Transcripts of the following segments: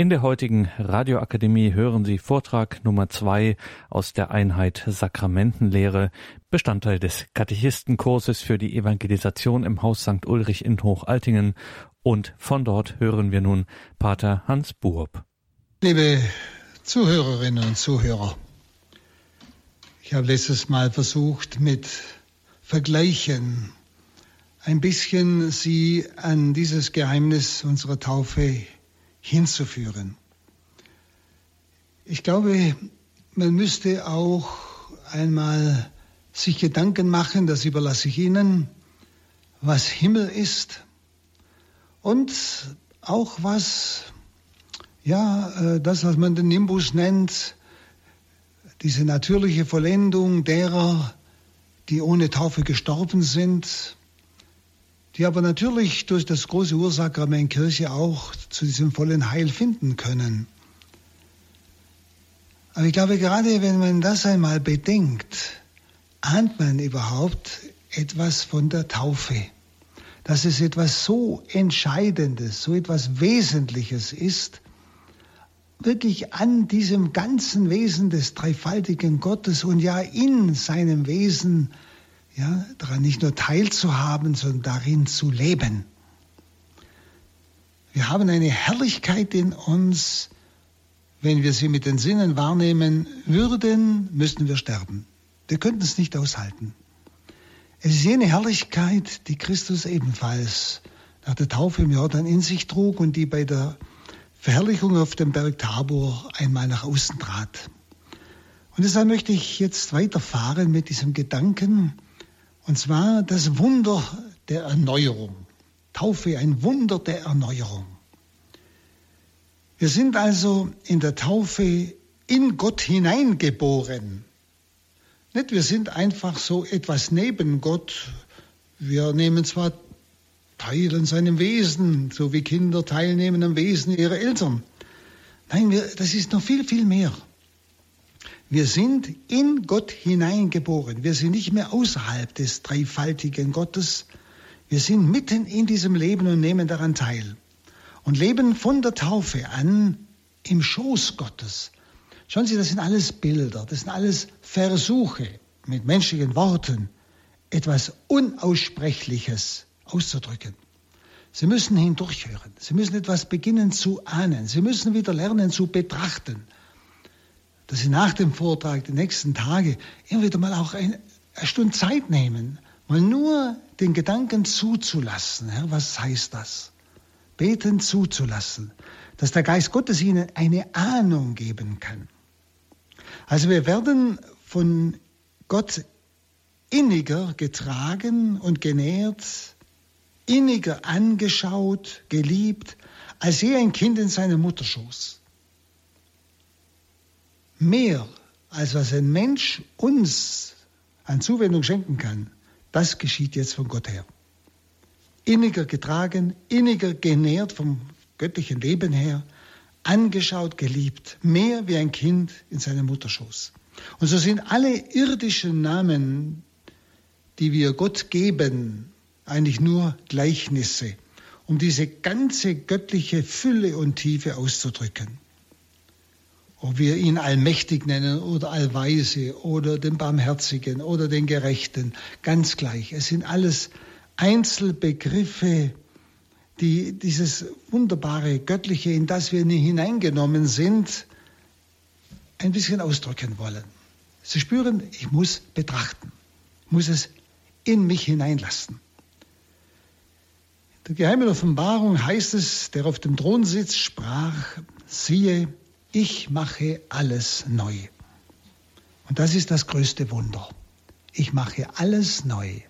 In der heutigen Radioakademie hören Sie Vortrag Nummer zwei aus der Einheit Sakramentenlehre, Bestandteil des Katechistenkurses für die Evangelisation im Haus St. Ulrich in Hochaltingen. Und von dort hören wir nun Pater Hans Buob. Liebe Zuhörerinnen und Zuhörer, ich habe letztes Mal versucht, mit Vergleichen ein bisschen Sie an dieses Geheimnis unserer Taufe hinzuführen. Ich glaube, man müsste auch einmal sich Gedanken machen, das überlasse ich Ihnen, was Himmel ist und auch was, ja, äh, das, was man den Nimbus nennt, diese natürliche Vollendung derer, die ohne Taufe gestorben sind, die aber natürlich durch das große Ursakrament Kirche auch zu diesem vollen Heil finden können. Aber ich glaube, gerade wenn man das einmal bedenkt, ahnt man überhaupt etwas von der Taufe. Dass es etwas so Entscheidendes, so etwas Wesentliches ist, wirklich an diesem ganzen Wesen des dreifaltigen Gottes und ja in seinem Wesen ja, daran nicht nur teilzuhaben, sondern darin zu leben. Wir haben eine Herrlichkeit in uns, wenn wir sie mit den Sinnen wahrnehmen würden, müssten wir sterben. Wir könnten es nicht aushalten. Es ist jene Herrlichkeit, die Christus ebenfalls nach der Taufe im Jordan in sich trug und die bei der Verherrlichung auf dem Berg Tabor einmal nach außen trat. Und deshalb möchte ich jetzt weiterfahren mit diesem Gedanken, und zwar das Wunder der Erneuerung. Taufe, ein Wunder der Erneuerung. Wir sind also in der Taufe in Gott hineingeboren. Nicht, wir sind einfach so etwas neben Gott. Wir nehmen zwar teil an seinem Wesen, so wie Kinder teilnehmen am Wesen ihrer Eltern. Nein, wir, das ist noch viel, viel mehr. Wir sind in Gott hineingeboren. Wir sind nicht mehr außerhalb des dreifaltigen Gottes. Wir sind mitten in diesem Leben und nehmen daran teil. Und leben von der Taufe an im Schoß Gottes. Schauen Sie, das sind alles Bilder, das sind alles Versuche mit menschlichen Worten, etwas Unaussprechliches auszudrücken. Sie müssen hindurchhören. Sie müssen etwas beginnen zu ahnen. Sie müssen wieder lernen zu betrachten dass Sie nach dem Vortrag die nächsten Tage immer wieder mal auch eine, eine Stunde Zeit nehmen, mal nur den Gedanken zuzulassen. Herr, was heißt das? Beten zuzulassen, dass der Geist Gottes Ihnen eine Ahnung geben kann. Also wir werden von Gott inniger getragen und genährt, inniger angeschaut, geliebt, als je ein Kind in seinem Mutterschoß mehr, als was ein Mensch uns an Zuwendung schenken kann, das geschieht jetzt von Gott her. Inniger getragen, inniger genährt vom göttlichen Leben her, angeschaut, geliebt, mehr wie ein Kind in seinem Mutterschoß. Und so sind alle irdischen Namen, die wir Gott geben, eigentlich nur Gleichnisse, um diese ganze göttliche Fülle und Tiefe auszudrücken ob wir ihn allmächtig nennen oder allweise oder den Barmherzigen oder den Gerechten, ganz gleich. Es sind alles Einzelbegriffe, die dieses wunderbare Göttliche, in das wir hineingenommen sind, ein bisschen ausdrücken wollen. Sie spüren, ich muss betrachten, muss es in mich hineinlassen. In der geheimen Offenbarung heißt es, der auf dem Thron sitzt, sprach, siehe, ich mache alles neu. Und das ist das größte Wunder. Ich mache alles neu.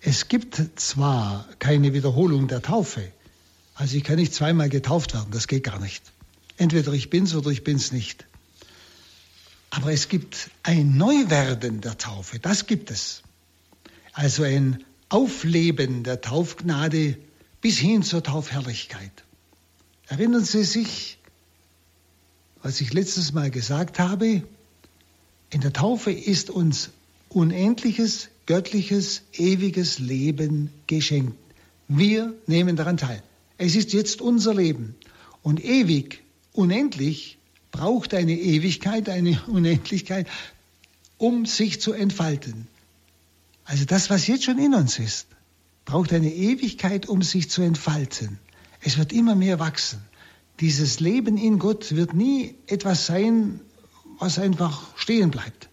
Es gibt zwar keine Wiederholung der Taufe, also ich kann nicht zweimal getauft werden, das geht gar nicht. Entweder ich bin's oder ich bin's nicht. Aber es gibt ein Neuwerden der Taufe, das gibt es. Also ein Aufleben der Taufgnade bis hin zur Taufherrlichkeit. Erinnern Sie sich, was ich letztes Mal gesagt habe, in der Taufe ist uns unendliches, göttliches, ewiges Leben geschenkt. Wir nehmen daran teil. Es ist jetzt unser Leben. Und ewig, unendlich, braucht eine Ewigkeit, eine Unendlichkeit, um sich zu entfalten. Also das, was jetzt schon in uns ist, braucht eine Ewigkeit, um sich zu entfalten. Es wird immer mehr wachsen. Dieses Leben in Gott wird nie etwas sein, was einfach stehen bleibt.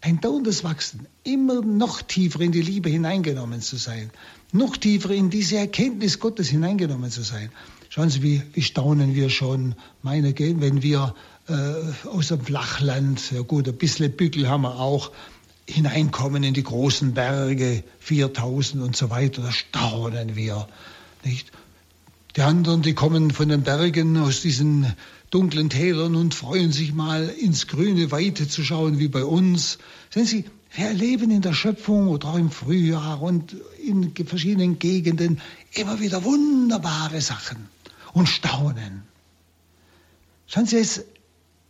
Ein dauerndes Wachsen, immer noch tiefer in die Liebe hineingenommen zu sein, noch tiefer in diese Erkenntnis Gottes hineingenommen zu sein. Schauen Sie, wie, wie staunen wir schon, meine, wenn wir äh, aus dem Flachland, ja gut, ein bisschen Bügel haben wir auch, hineinkommen in die großen Berge, 4000 und so weiter, da staunen wir, nicht? Die anderen, die kommen von den Bergen aus diesen dunklen Tälern und freuen sich mal ins grüne Weite zu schauen, wie bei uns. Sehen Sie, wir erleben in der Schöpfung oder auch im Frühjahr und in verschiedenen Gegenden immer wieder wunderbare Sachen und staunen. Schauen Sie, es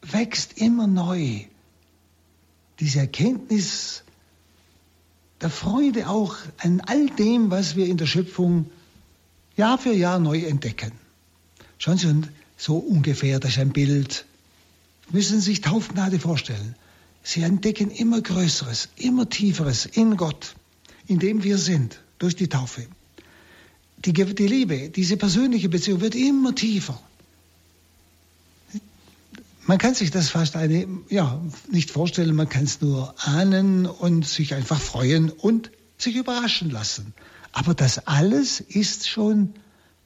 wächst immer neu. Diese Erkenntnis der Freude auch an all dem, was wir in der Schöpfung Jahr für Jahr neu entdecken. Schauen Sie, so ungefähr, das ist ein Bild. Müssen Sie sich Taufgnade vorstellen. Sie entdecken immer Größeres, immer Tieferes in Gott, in dem wir sind, durch die Taufe. Die, die Liebe, diese persönliche Beziehung wird immer tiefer. Man kann sich das fast eine, ja, nicht vorstellen, man kann es nur ahnen und sich einfach freuen und sich überraschen lassen. Aber das alles ist schon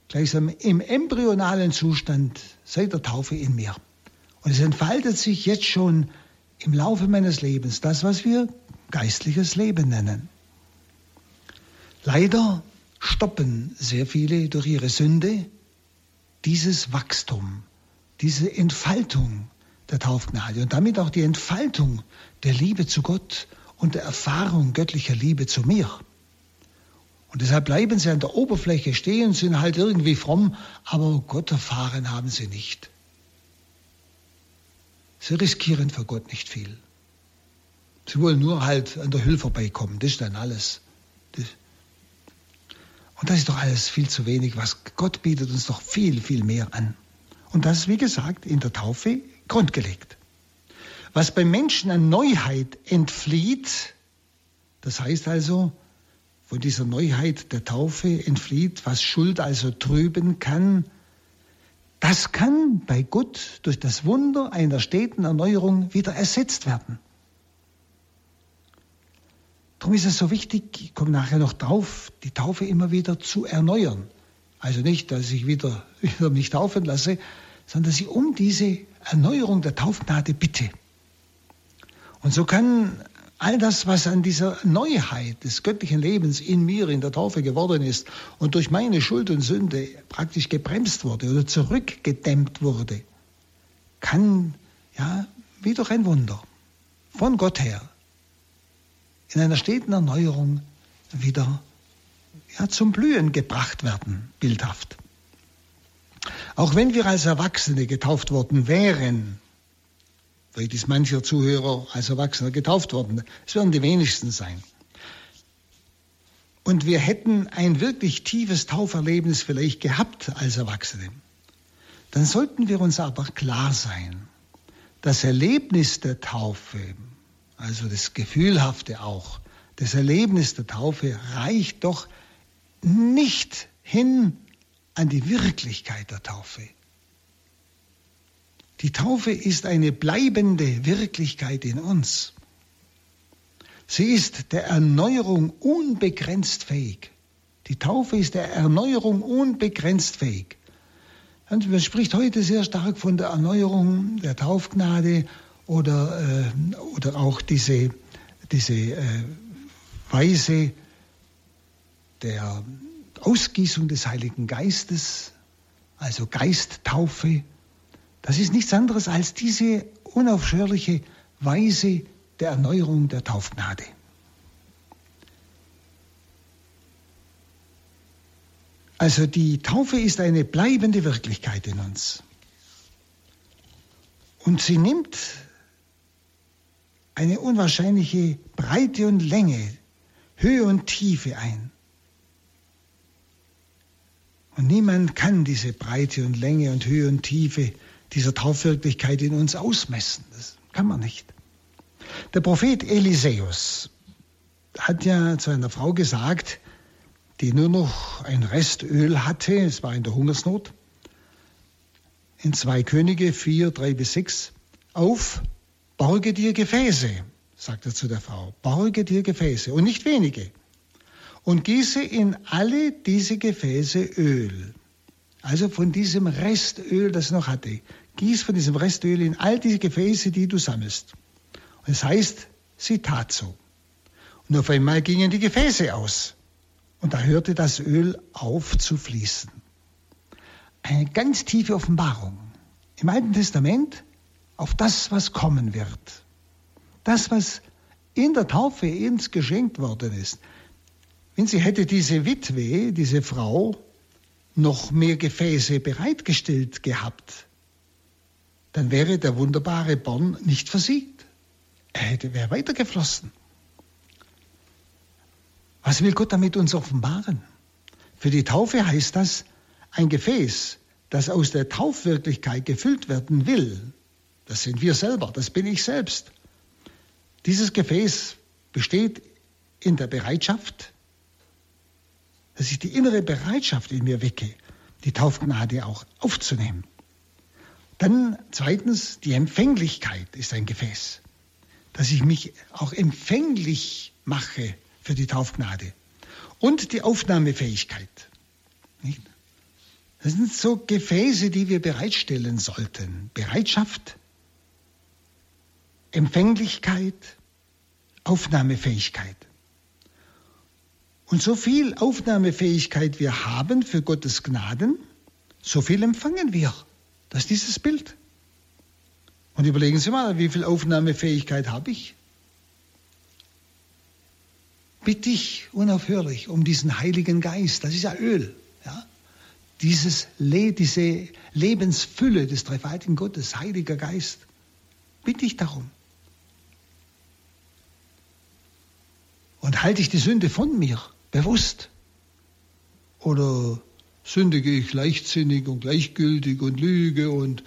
gleichsam im embryonalen Zustand seit der Taufe in mir. Und es entfaltet sich jetzt schon im Laufe meines Lebens, das, was wir geistliches Leben nennen. Leider stoppen sehr viele durch ihre Sünde dieses Wachstum, diese Entfaltung der Taufgnade und damit auch die Entfaltung der Liebe zu Gott und der Erfahrung göttlicher Liebe zu mir. Und deshalb bleiben sie an der Oberfläche stehen, sind halt irgendwie fromm, aber Gott erfahren haben sie nicht. Sie riskieren für Gott nicht viel. Sie wollen nur halt an der Hülle vorbeikommen, das ist dann alles. Das und das ist doch alles viel zu wenig. Was Gott bietet uns doch viel, viel mehr an. Und das ist, wie gesagt, in der Taufe grundgelegt. Was beim Menschen an Neuheit entflieht, das heißt also, von dieser Neuheit der Taufe entflieht, was Schuld also trüben kann, das kann bei Gott durch das Wunder einer steten Erneuerung wieder ersetzt werden. Darum ist es so wichtig, ich komme nachher noch drauf, die Taufe immer wieder zu erneuern. Also nicht, dass ich wieder, wieder mich taufen lasse, sondern dass ich um diese Erneuerung der Taufgnade bitte. Und so kann all das, was an dieser Neuheit des göttlichen Lebens in mir in der Taufe geworden ist und durch meine Schuld und Sünde praktisch gebremst wurde oder zurückgedämmt wurde, kann ja wie durch ein Wunder von Gott her in einer steten Erneuerung wieder ja, zum Blühen gebracht werden, bildhaft. Auch wenn wir als Erwachsene getauft worden wären, Vielleicht ist mancher Zuhörer als Erwachsener getauft worden. Es werden die wenigsten sein. Und wir hätten ein wirklich tiefes Tauferlebnis vielleicht gehabt als Erwachsene. Dann sollten wir uns aber klar sein, das Erlebnis der Taufe, also das Gefühlhafte auch, das Erlebnis der Taufe reicht doch nicht hin an die Wirklichkeit der Taufe. Die Taufe ist eine bleibende Wirklichkeit in uns. Sie ist der Erneuerung unbegrenzt fähig. Die Taufe ist der Erneuerung unbegrenzt fähig. Und man spricht heute sehr stark von der Erneuerung der Taufgnade oder, äh, oder auch diese, diese äh, Weise der Ausgießung des Heiligen Geistes, also Geisttaufe. Das ist nichts anderes als diese unaufhörliche Weise der Erneuerung der Taufgnade. Also die Taufe ist eine bleibende Wirklichkeit in uns. Und sie nimmt eine unwahrscheinliche Breite und Länge, Höhe und Tiefe ein. Und niemand kann diese Breite und Länge und Höhe und Tiefe dieser Taufwirklichkeit in uns ausmessen. Das kann man nicht. Der Prophet Eliseus hat ja zu einer Frau gesagt, die nur noch ein Restöl hatte, es war in der Hungersnot, in 2 Könige 4, 3 bis 6, auf, borge dir Gefäße, sagt er zu der Frau, borge dir Gefäße und nicht wenige und gieße in alle diese Gefäße Öl. Also von diesem Restöl, das noch hatte. Gieß von diesem Restöl in all diese Gefäße, die du sammelst. Und es heißt, sie tat so. Und auf einmal gingen die Gefäße aus. Und da hörte das Öl auf zu fließen. Eine ganz tiefe Offenbarung im Alten Testament auf das, was kommen wird. Das, was in der Taufe uns geschenkt worden ist. Wenn sie hätte diese Witwe, diese Frau, noch mehr Gefäße bereitgestellt gehabt, dann wäre der wunderbare Born nicht versiegt. Er hätte, wäre weitergeflossen. Was will Gott damit uns offenbaren? Für die Taufe heißt das, ein Gefäß, das aus der Taufwirklichkeit gefüllt werden will, das sind wir selber, das bin ich selbst. Dieses Gefäß besteht in der Bereitschaft, dass ich die innere Bereitschaft in mir wecke, die Taufgnade auch aufzunehmen. Dann zweitens, die Empfänglichkeit ist ein Gefäß, dass ich mich auch empfänglich mache für die Taufgnade. Und die Aufnahmefähigkeit. Das sind so Gefäße, die wir bereitstellen sollten. Bereitschaft, Empfänglichkeit, Aufnahmefähigkeit. Und so viel Aufnahmefähigkeit wir haben für Gottes Gnaden, so viel empfangen wir. Das ist dieses Bild. Und überlegen Sie mal, wie viel Aufnahmefähigkeit habe ich? Bitte ich unaufhörlich um diesen Heiligen Geist, das ist ja Öl, ja? Dieses Le diese Lebensfülle des dreifaltigen Gottes, Heiliger Geist, bitte ich darum. Und halte ich die Sünde von mir bewusst? Oder sündige ich leichtsinnig und gleichgültig und lüge und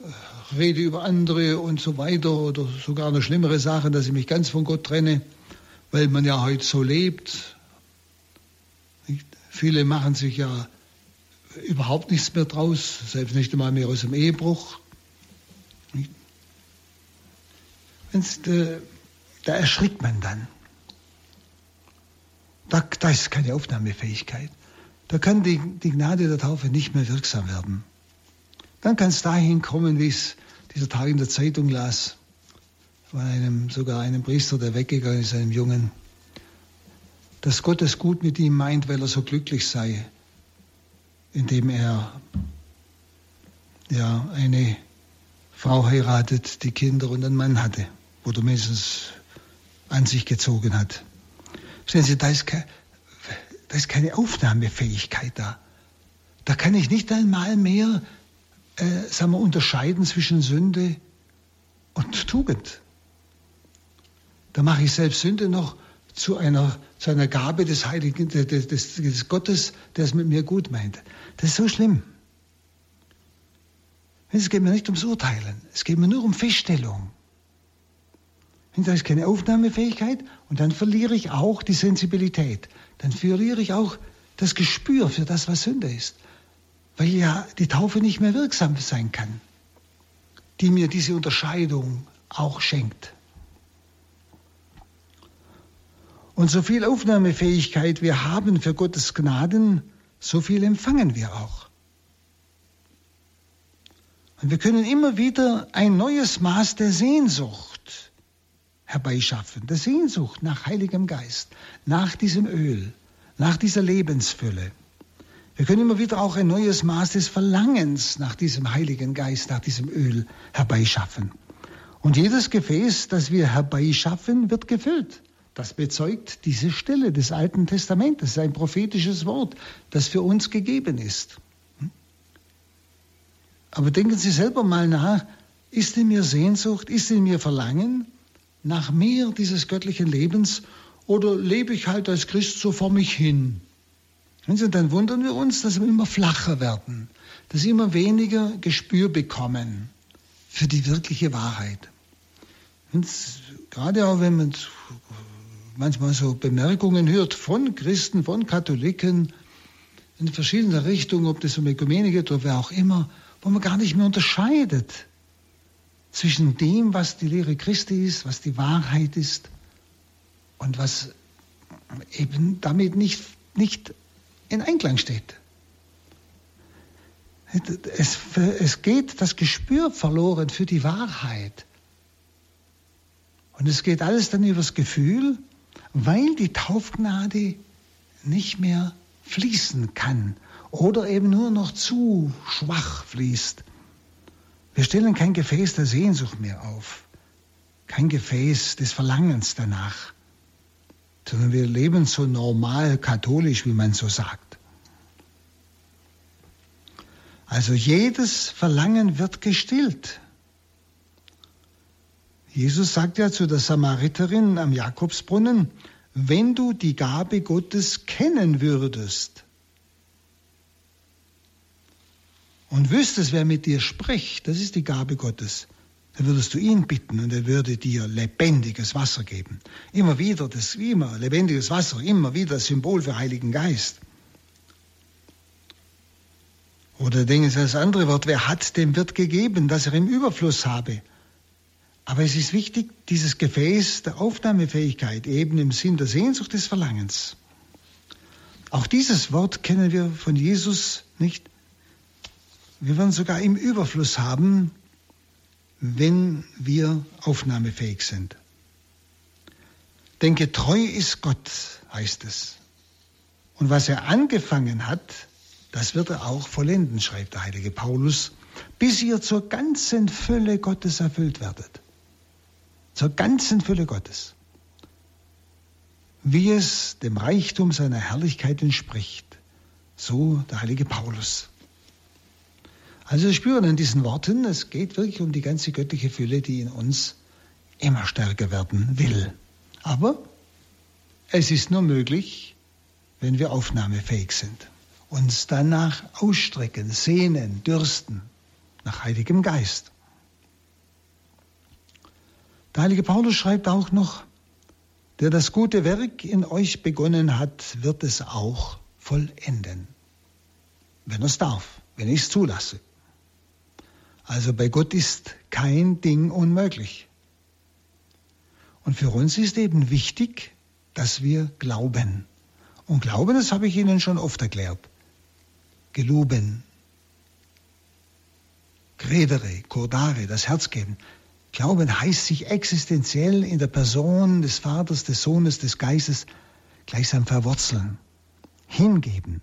äh, rede über andere und so weiter oder sogar eine schlimmere Sache, dass ich mich ganz von Gott trenne, weil man ja heute so lebt. Viele machen sich ja überhaupt nichts mehr draus, selbst nicht einmal mehr aus dem Ehebruch. Da erschrickt man dann. Da, da ist keine Aufnahmefähigkeit. Da kann die, die Gnade der Taufe nicht mehr wirksam werden. Dann kann es dahin kommen, wie es dieser Tag in der Zeitung las, von einem, sogar einem Priester, der weggegangen ist, einem Jungen, dass Gott es gut mit ihm meint, weil er so glücklich sei, indem er ja, eine Frau heiratet, die Kinder und einen Mann hatte, oder mindestens an sich gezogen hat. Sehen Sie, da ist, ke da ist keine Aufnahmefähigkeit da. Da kann ich nicht einmal mehr äh, sagen wir, unterscheiden zwischen Sünde und Tugend. Da mache ich selbst Sünde noch zu einer, zu einer Gabe des Heiligen, des, des, des Gottes, der es mit mir gut meint. Das ist so schlimm. Es geht mir nicht ums Urteilen, es geht mir nur um Feststellung. Da ist keine Aufnahmefähigkeit und dann verliere ich auch die Sensibilität. Dann verliere ich auch das Gespür für das, was Sünde ist. Weil ja die Taufe nicht mehr wirksam sein kann, die mir diese Unterscheidung auch schenkt. Und so viel Aufnahmefähigkeit wir haben für Gottes Gnaden, so viel empfangen wir auch. Und wir können immer wieder ein neues Maß der Sehnsucht herbeischaffen, der Sehnsucht nach Heiligem Geist, nach diesem Öl, nach dieser Lebensfülle. Wir können immer wieder auch ein neues Maß des Verlangens nach diesem Heiligen Geist, nach diesem Öl herbeischaffen. Und jedes Gefäß, das wir herbeischaffen, wird gefüllt. Das bezeugt diese Stelle des Alten Testamentes, das ist ein prophetisches Wort, das für uns gegeben ist. Aber denken Sie selber mal nach, ist in mir Sehnsucht, ist in mir Verlangen? Nach mehr dieses göttlichen Lebens oder lebe ich halt als Christ so vor mich hin? Und dann wundern wir uns, dass wir immer flacher werden, dass wir immer weniger Gespür bekommen für die wirkliche Wahrheit. Und gerade auch wenn man manchmal so Bemerkungen hört von Christen, von Katholiken in verschiedenen Richtungen, ob das um Ökumene geht oder wer auch immer, wo man gar nicht mehr unterscheidet zwischen dem, was die Lehre Christi ist, was die Wahrheit ist und was eben damit nicht, nicht in Einklang steht. Es, es geht das Gespür verloren für die Wahrheit. Und es geht alles dann übers Gefühl, weil die Taufgnade nicht mehr fließen kann oder eben nur noch zu schwach fließt. Wir stellen kein Gefäß der Sehnsucht mehr auf, kein Gefäß des Verlangens danach, sondern wir leben so normal katholisch, wie man so sagt. Also jedes Verlangen wird gestillt. Jesus sagt ja zu der Samariterin am Jakobsbrunnen, wenn du die Gabe Gottes kennen würdest und wüsstest, wer mit dir spricht, das ist die Gabe Gottes, dann würdest du ihn bitten und er würde dir lebendiges Wasser geben. Immer wieder, das wie immer, lebendiges Wasser, immer wieder das Symbol für Heiligen Geist. Oder denken Sie das andere Wort, wer hat, dem wird gegeben, dass er im Überfluss habe. Aber es ist wichtig, dieses Gefäß der Aufnahmefähigkeit eben im Sinn der Sehnsucht des Verlangens. Auch dieses Wort kennen wir von Jesus nicht. Wir werden sogar im Überfluss haben, wenn wir aufnahmefähig sind. Denn getreu ist Gott, heißt es. Und was er angefangen hat, das wird er auch vollenden, schreibt der heilige Paulus, bis ihr zur ganzen Fülle Gottes erfüllt werdet zur ganzen Fülle Gottes, wie es dem Reichtum seiner Herrlichkeit entspricht. So der heilige Paulus. Also wir spüren an diesen Worten, es geht wirklich um die ganze göttliche Fülle, die in uns immer stärker werden will. Aber es ist nur möglich, wenn wir aufnahmefähig sind. Uns danach ausstrecken, sehnen, dürsten nach Heiligem Geist. Der heilige Paulus schreibt auch noch, der das gute Werk in euch begonnen hat, wird es auch vollenden. Wenn es darf, wenn ich es zulasse. Also bei Gott ist kein Ding unmöglich. Und für uns ist eben wichtig, dass wir glauben. Und Glauben, das habe ich Ihnen schon oft erklärt. Geloben, credere, cordare, das Herz geben. Glauben heißt sich existenziell in der Person des Vaters, des Sohnes, des Geistes gleichsam verwurzeln, hingeben,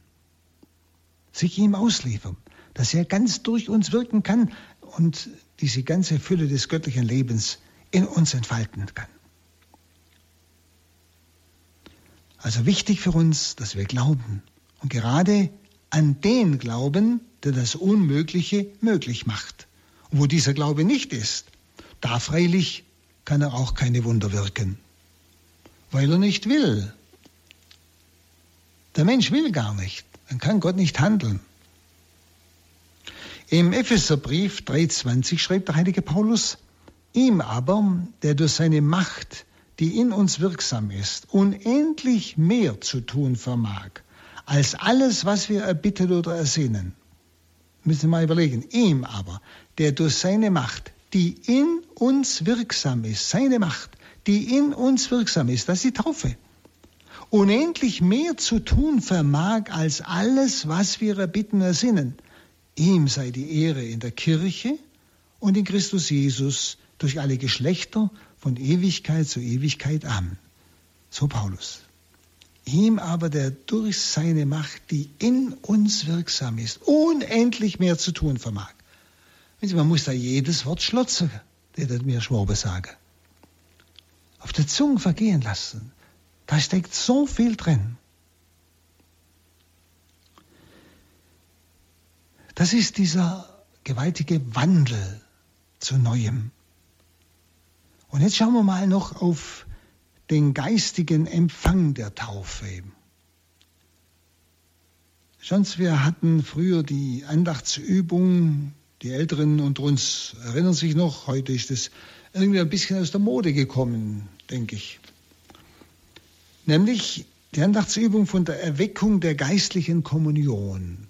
sich ihm ausliefern, dass er ganz durch uns wirken kann und diese ganze Fülle des göttlichen Lebens in uns entfalten kann. Also wichtig für uns, dass wir glauben und gerade an den glauben, der das Unmögliche möglich macht. Und wo dieser Glaube nicht ist, da freilich kann er auch keine Wunder wirken, weil er nicht will. Der Mensch will gar nicht, dann kann Gott nicht handeln. Im Epheserbrief 3,20 schreibt der heilige Paulus, ihm aber, der durch seine Macht, die in uns wirksam ist, unendlich mehr zu tun vermag, als alles, was wir erbitten oder ersehnen. Müssen wir mal überlegen, ihm aber, der durch seine Macht, die in uns wirksam ist, seine Macht, die in uns wirksam ist, das ist die Taufe. Unendlich mehr zu tun vermag als alles, was wir erbitten ersinnen. Ihm sei die Ehre in der Kirche und in Christus Jesus durch alle Geschlechter von Ewigkeit zu Ewigkeit. Amen. So Paulus. Ihm aber, der durch seine Macht, die in uns wirksam ist, unendlich mehr zu tun vermag. Man muss da jedes Wort schlotzen, der mir Schwabe sagen. Auf der Zunge vergehen lassen. Da steckt so viel drin. Das ist dieser gewaltige Wandel zu Neuem. Und jetzt schauen wir mal noch auf den geistigen Empfang der Taufe. Sonst wir hatten früher die Andachtsübung, die Älteren unter uns erinnern sich noch, heute ist es irgendwie ein bisschen aus der Mode gekommen, denke ich. Nämlich die Andachtsübung von der Erweckung der geistlichen Kommunion.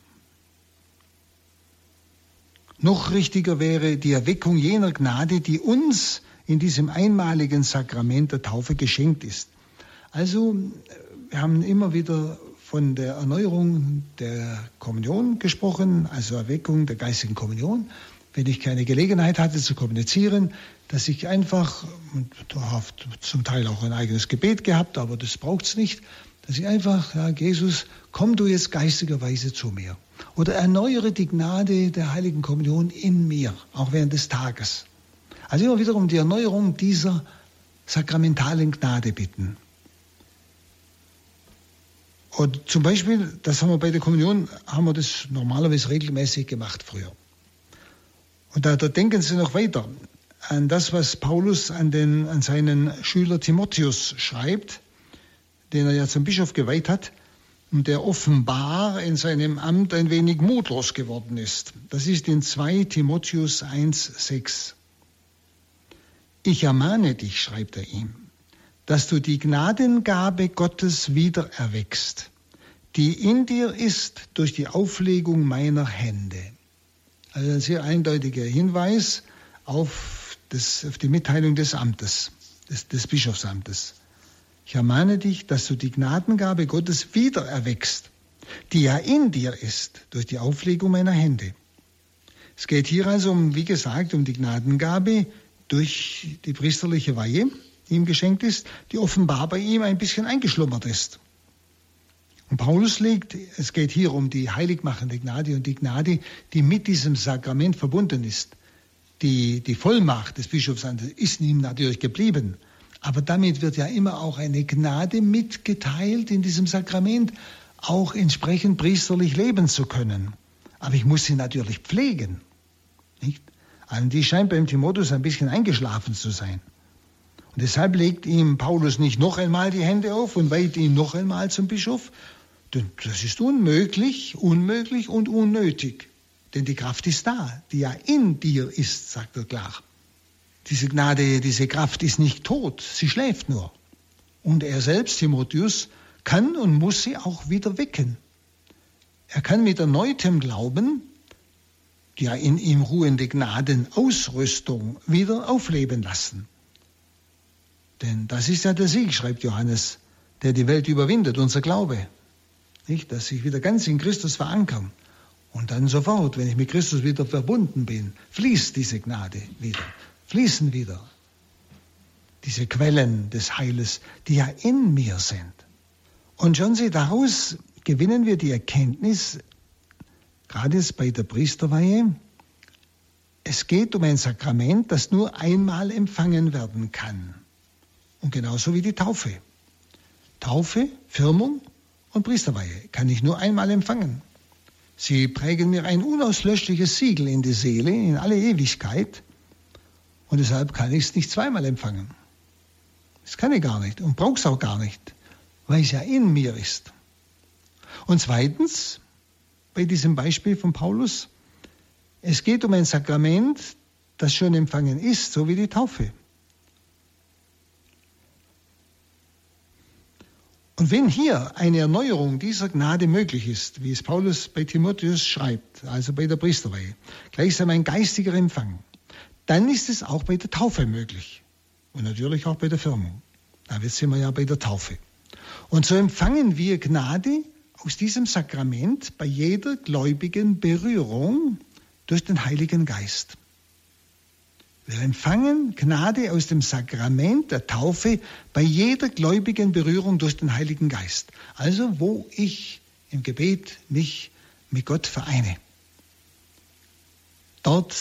Noch richtiger wäre die Erweckung jener Gnade, die uns in diesem einmaligen Sakrament der Taufe geschenkt ist. Also, wir haben immer wieder von der Erneuerung der Kommunion gesprochen, also Erweckung der geistigen Kommunion. Wenn ich keine Gelegenheit hatte zu kommunizieren, dass ich einfach, und da habe zum Teil auch ein eigenes Gebet gehabt, aber das braucht es nicht, dass ich einfach sage, Jesus, komm du jetzt geistigerweise zu mir. Oder erneuere die Gnade der heiligen Kommunion in mir, auch während des Tages. Also immer wieder um die Erneuerung dieser sakramentalen Gnade bitten. Und zum Beispiel, das haben wir bei der Kommunion, haben wir das normalerweise regelmäßig gemacht früher. Und da, da denken Sie noch weiter an das, was Paulus an, den, an seinen Schüler Timotheus schreibt, den er ja zum Bischof geweiht hat und der offenbar in seinem Amt ein wenig mutlos geworden ist. Das ist in 2 Timotheus 1,6. Ich ermahne dich, schreibt er ihm, dass du die Gnadengabe Gottes wiedererweckst, die in dir ist durch die Auflegung meiner Hände. Also ein sehr eindeutiger Hinweis auf, das, auf die Mitteilung des Amtes, des, des Bischofsamtes. Ich ermahne dich, dass du die Gnadengabe Gottes wiedererweckst, die ja in dir ist durch die Auflegung meiner Hände. Es geht hier also um, wie gesagt, um die Gnadengabe durch die priesterliche Weihe die ihm geschenkt ist, die offenbar bei ihm ein bisschen eingeschlummert ist. Und Paulus legt, es geht hier um die heiligmachende Gnade und die Gnade, die mit diesem Sakrament verbunden ist. Die, die Vollmacht des Bischofs ist ihm natürlich geblieben. Aber damit wird ja immer auch eine Gnade mitgeteilt in diesem Sakrament, auch entsprechend priesterlich leben zu können. Aber ich muss sie natürlich pflegen. Nicht? Also die scheint beim Timotheus ein bisschen eingeschlafen zu sein. Und deshalb legt ihm Paulus nicht noch einmal die Hände auf und weiht ihn noch einmal zum Bischof. Denn das ist unmöglich, unmöglich und unnötig. Denn die Kraft ist da, die ja in dir ist, sagt er klar. Diese Gnade, diese Kraft ist nicht tot, sie schläft nur. Und er selbst, Timotheus, kann und muss sie auch wieder wecken. Er kann mit erneutem Glauben die ja in ihm ruhende Gnadenausrüstung wieder aufleben lassen. Denn das ist ja der Sieg, schreibt Johannes, der die Welt überwindet, unser Glaube. Nicht, dass ich wieder ganz in Christus verankern. Und dann sofort, wenn ich mit Christus wieder verbunden bin, fließt diese Gnade wieder, fließen wieder diese Quellen des Heiles, die ja in mir sind. Und schon Sie, daraus gewinnen wir die Erkenntnis, gerade bei der Priesterweihe, es geht um ein Sakrament, das nur einmal empfangen werden kann. Und genauso wie die Taufe. Taufe, Firmung und Priesterweihe kann ich nur einmal empfangen. Sie prägen mir ein unauslöschliches Siegel in die Seele, in alle Ewigkeit. Und deshalb kann ich es nicht zweimal empfangen. Das kann ich gar nicht und brauche es auch gar nicht, weil es ja in mir ist. Und zweitens, bei diesem Beispiel von Paulus, es geht um ein Sakrament, das schon empfangen ist, so wie die Taufe. Und wenn hier eine Erneuerung dieser Gnade möglich ist, wie es Paulus bei Timotheus schreibt, also bei der Priesterweihe, gleichsam ein geistiger Empfang, dann ist es auch bei der Taufe möglich. Und natürlich auch bei der Firmung. Da sind wir ja bei der Taufe. Und so empfangen wir Gnade aus diesem Sakrament bei jeder gläubigen Berührung durch den Heiligen Geist. Wir empfangen Gnade aus dem Sakrament der Taufe bei jeder gläubigen Berührung durch den Heiligen Geist. Also wo ich im Gebet mich mit Gott vereine. Dort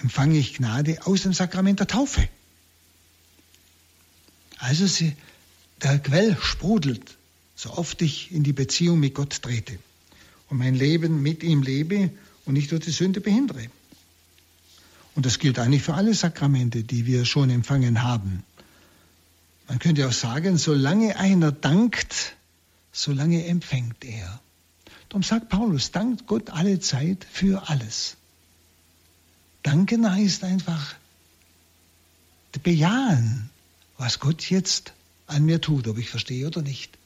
empfange ich Gnade aus dem Sakrament der Taufe. Also sie, der Quell sprudelt, so oft ich in die Beziehung mit Gott trete und mein Leben mit ihm lebe und nicht durch die Sünde behindere. Und das gilt eigentlich für alle Sakramente, die wir schon empfangen haben. Man könnte auch sagen, solange einer dankt, solange empfängt er. Darum sagt Paulus, dankt Gott alle Zeit für alles. Danken heißt einfach bejahen, was Gott jetzt an mir tut, ob ich verstehe oder nicht.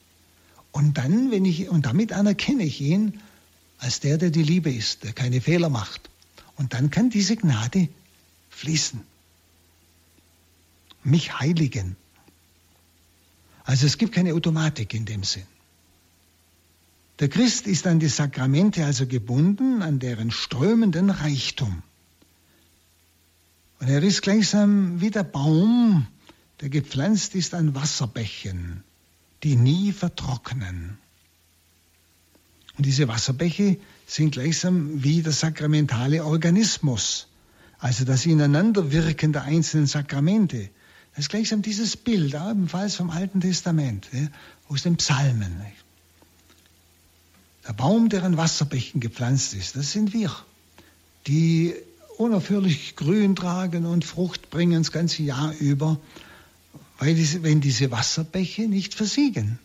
Und dann, wenn ich, und damit anerkenne ich ihn als der, der die Liebe ist, der keine Fehler macht. Und dann kann diese Gnade fließen. Mich heiligen. Also es gibt keine Automatik in dem Sinn. Der Christ ist an die Sakramente also gebunden, an deren strömenden Reichtum. Und er ist gleichsam wie der Baum, der gepflanzt ist an Wasserbächen, die nie vertrocknen. Und diese Wasserbäche sind gleichsam wie der sakramentale Organismus, also das Ineinanderwirken der einzelnen Sakramente. Das ist gleichsam dieses Bild, ebenfalls vom Alten Testament, aus den Psalmen. Der Baum, der an Wasserbächen gepflanzt ist, das sind wir, die unaufhörlich Grün tragen und Frucht bringen das ganze Jahr über, weil diese, wenn diese Wasserbäche nicht versiegen,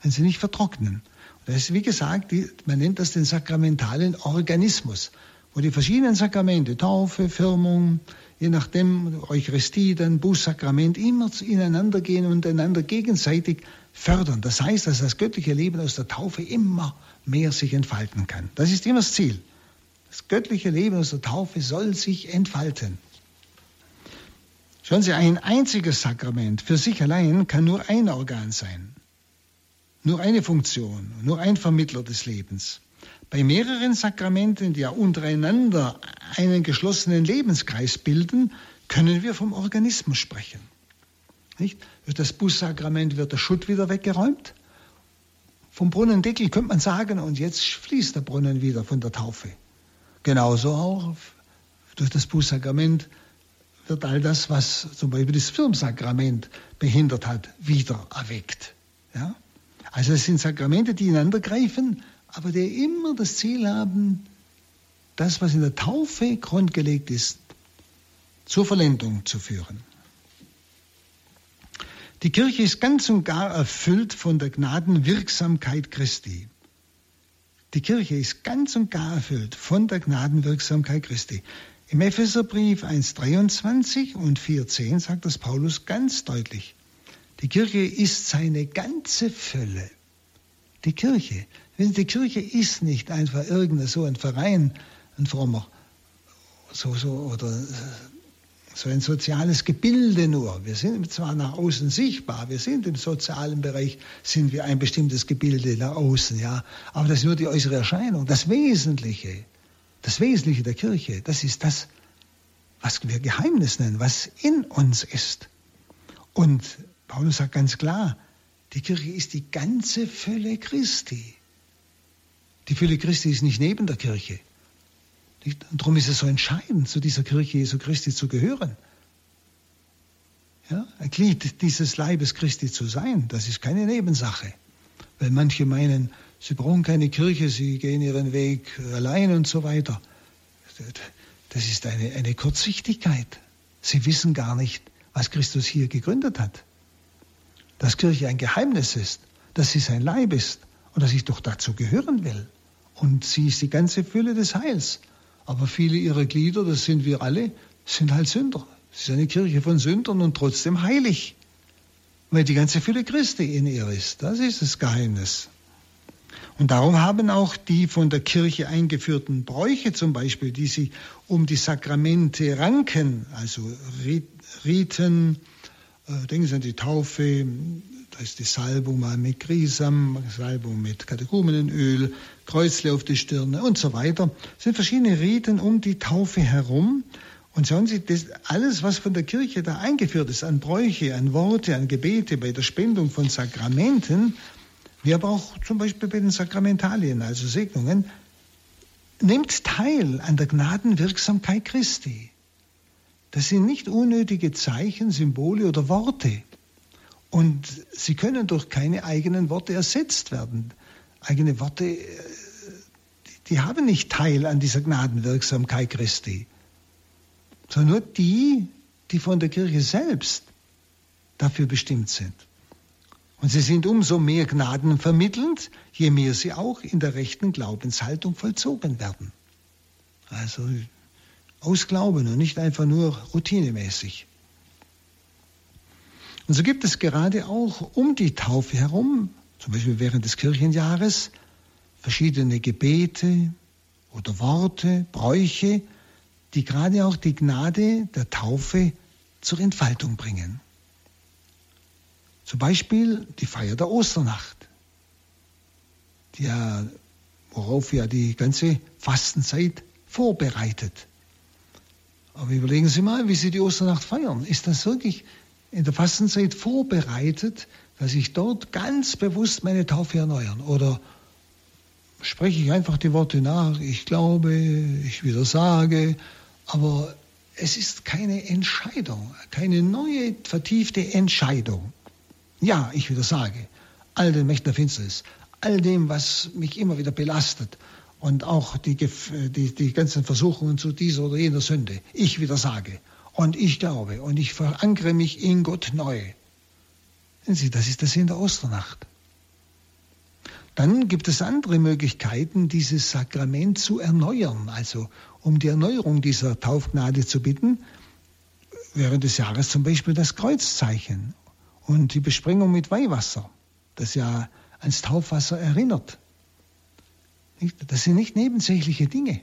wenn sie nicht vertrocknen. Das ist, wie gesagt, die, man nennt das den sakramentalen Organismus, wo die verschiedenen Sakramente, Taufe, Firmung, je nachdem, Eucharistie, dann Bußsakrament, immer ineinander gehen und einander gegenseitig fördern. Das heißt, dass das göttliche Leben aus der Taufe immer mehr sich entfalten kann. Das ist immer das Ziel. Das göttliche Leben aus der Taufe soll sich entfalten. Schauen Sie, ein einziges Sakrament für sich allein kann nur ein Organ sein. Nur eine Funktion, nur ein Vermittler des Lebens. Bei mehreren Sakramenten, die ja untereinander einen geschlossenen Lebenskreis bilden, können wir vom Organismus sprechen. Nicht? Durch das Bußsakrament wird der Schutt wieder weggeräumt. Vom Brunnendeckel könnte man sagen, und jetzt fließt der Brunnen wieder von der Taufe. Genauso auch durch das Bußsakrament wird all das, was zum Beispiel das Firmsakrament behindert hat, wieder erweckt. Ja? Also es sind Sakramente, die ineinander greifen, aber die immer das Ziel haben, das, was in der Taufe grundgelegt ist, zur Vollendung zu führen. Die Kirche ist ganz und gar erfüllt von der Gnadenwirksamkeit Christi. Die Kirche ist ganz und gar erfüllt von der Gnadenwirksamkeit Christi. Im Epheserbrief 1.23 und 4.10 sagt das Paulus ganz deutlich. Die Kirche ist seine ganze Fülle. Die Kirche, die Kirche ist nicht einfach irgendein so ein Verein, ein frommer, so, so, oder so ein soziales Gebilde nur. Wir sind zwar nach außen sichtbar, wir sind im sozialen Bereich, sind wir ein bestimmtes Gebilde nach außen, ja, aber das ist nur die äußere Erscheinung. Das Wesentliche, das Wesentliche der Kirche, das ist das, was wir Geheimnis nennen, was in uns ist. Und Paulus sagt ganz klar, die Kirche ist die ganze Fülle Christi. Die Fülle Christi ist nicht neben der Kirche. Darum ist es so entscheidend, zu dieser Kirche Jesu Christi zu gehören. Ja, ein Glied dieses Leibes Christi zu sein, das ist keine Nebensache. Weil manche meinen, sie brauchen keine Kirche, sie gehen ihren Weg allein und so weiter. Das ist eine, eine Kurzsichtigkeit. Sie wissen gar nicht, was Christus hier gegründet hat. Dass Kirche ein Geheimnis ist, dass sie sein Leib ist und dass ich doch dazu gehören will. Und sie ist die ganze Fülle des Heils. Aber viele ihrer Glieder, das sind wir alle, sind halt Sünder. Es ist eine Kirche von Sündern und trotzdem heilig. Weil die ganze Fülle Christi in ihr ist. Das ist das Geheimnis. Und darum haben auch die von der Kirche eingeführten Bräuche zum Beispiel, die sich um die Sakramente ranken, also Riten, äh, denken Sie an die Taufe, da ist die Salbung mal mit Grisam, Salbung mit Katechumenenöl, Kreuzle auf die Stirne und so weiter. Es sind verschiedene Riten um die Taufe herum. Und schauen Sie, das, alles, was von der Kirche da eingeführt ist, an Bräuche, an Worte, an Gebete, bei der Spendung von Sakramenten, wie aber auch zum Beispiel bei den Sakramentalien, also Segnungen, nimmt teil an der Gnadenwirksamkeit Christi. Das sind nicht unnötige Zeichen, Symbole oder Worte. Und sie können durch keine eigenen Worte ersetzt werden. Eigene Worte, äh, die haben nicht Teil an dieser Gnadenwirksamkeit Christi, sondern nur die, die von der Kirche selbst dafür bestimmt sind. Und sie sind umso mehr Gnaden vermittelnd, je mehr sie auch in der rechten Glaubenshaltung vollzogen werden. Also aus Glauben und nicht einfach nur routinemäßig. Und so gibt es gerade auch um die Taufe herum, zum Beispiel während des Kirchenjahres, verschiedene Gebete oder Worte, Bräuche, die gerade auch die Gnade der Taufe zur Entfaltung bringen. Zum Beispiel die Feier der Osternacht, die ja, worauf ja die ganze Fastenzeit vorbereitet. Aber überlegen Sie mal, wie Sie die Osternacht feiern. Ist das wirklich in der Fastenzeit vorbereitet, dass ich dort ganz bewusst meine Taufe erneuern? Oder spreche ich einfach die Worte nach, ich glaube, ich wieder sage, aber es ist keine Entscheidung, keine neue, vertiefte Entscheidung. Ja, ich wieder sage, all den Mächten der Finsternis, all dem, was mich immer wieder belastet und auch die, die, die ganzen Versuchungen zu dieser oder jener Sünde, ich wieder sage und ich glaube und ich verankere mich in Gott neu. Sie, das ist der Sinn der Osternacht. Dann gibt es andere Möglichkeiten, dieses Sakrament zu erneuern, also um die Erneuerung dieser Taufgnade zu bitten. Während des Jahres zum Beispiel das Kreuzzeichen und die Besprengung mit Weihwasser, das ja ans Taufwasser erinnert. Das sind nicht nebensächliche Dinge,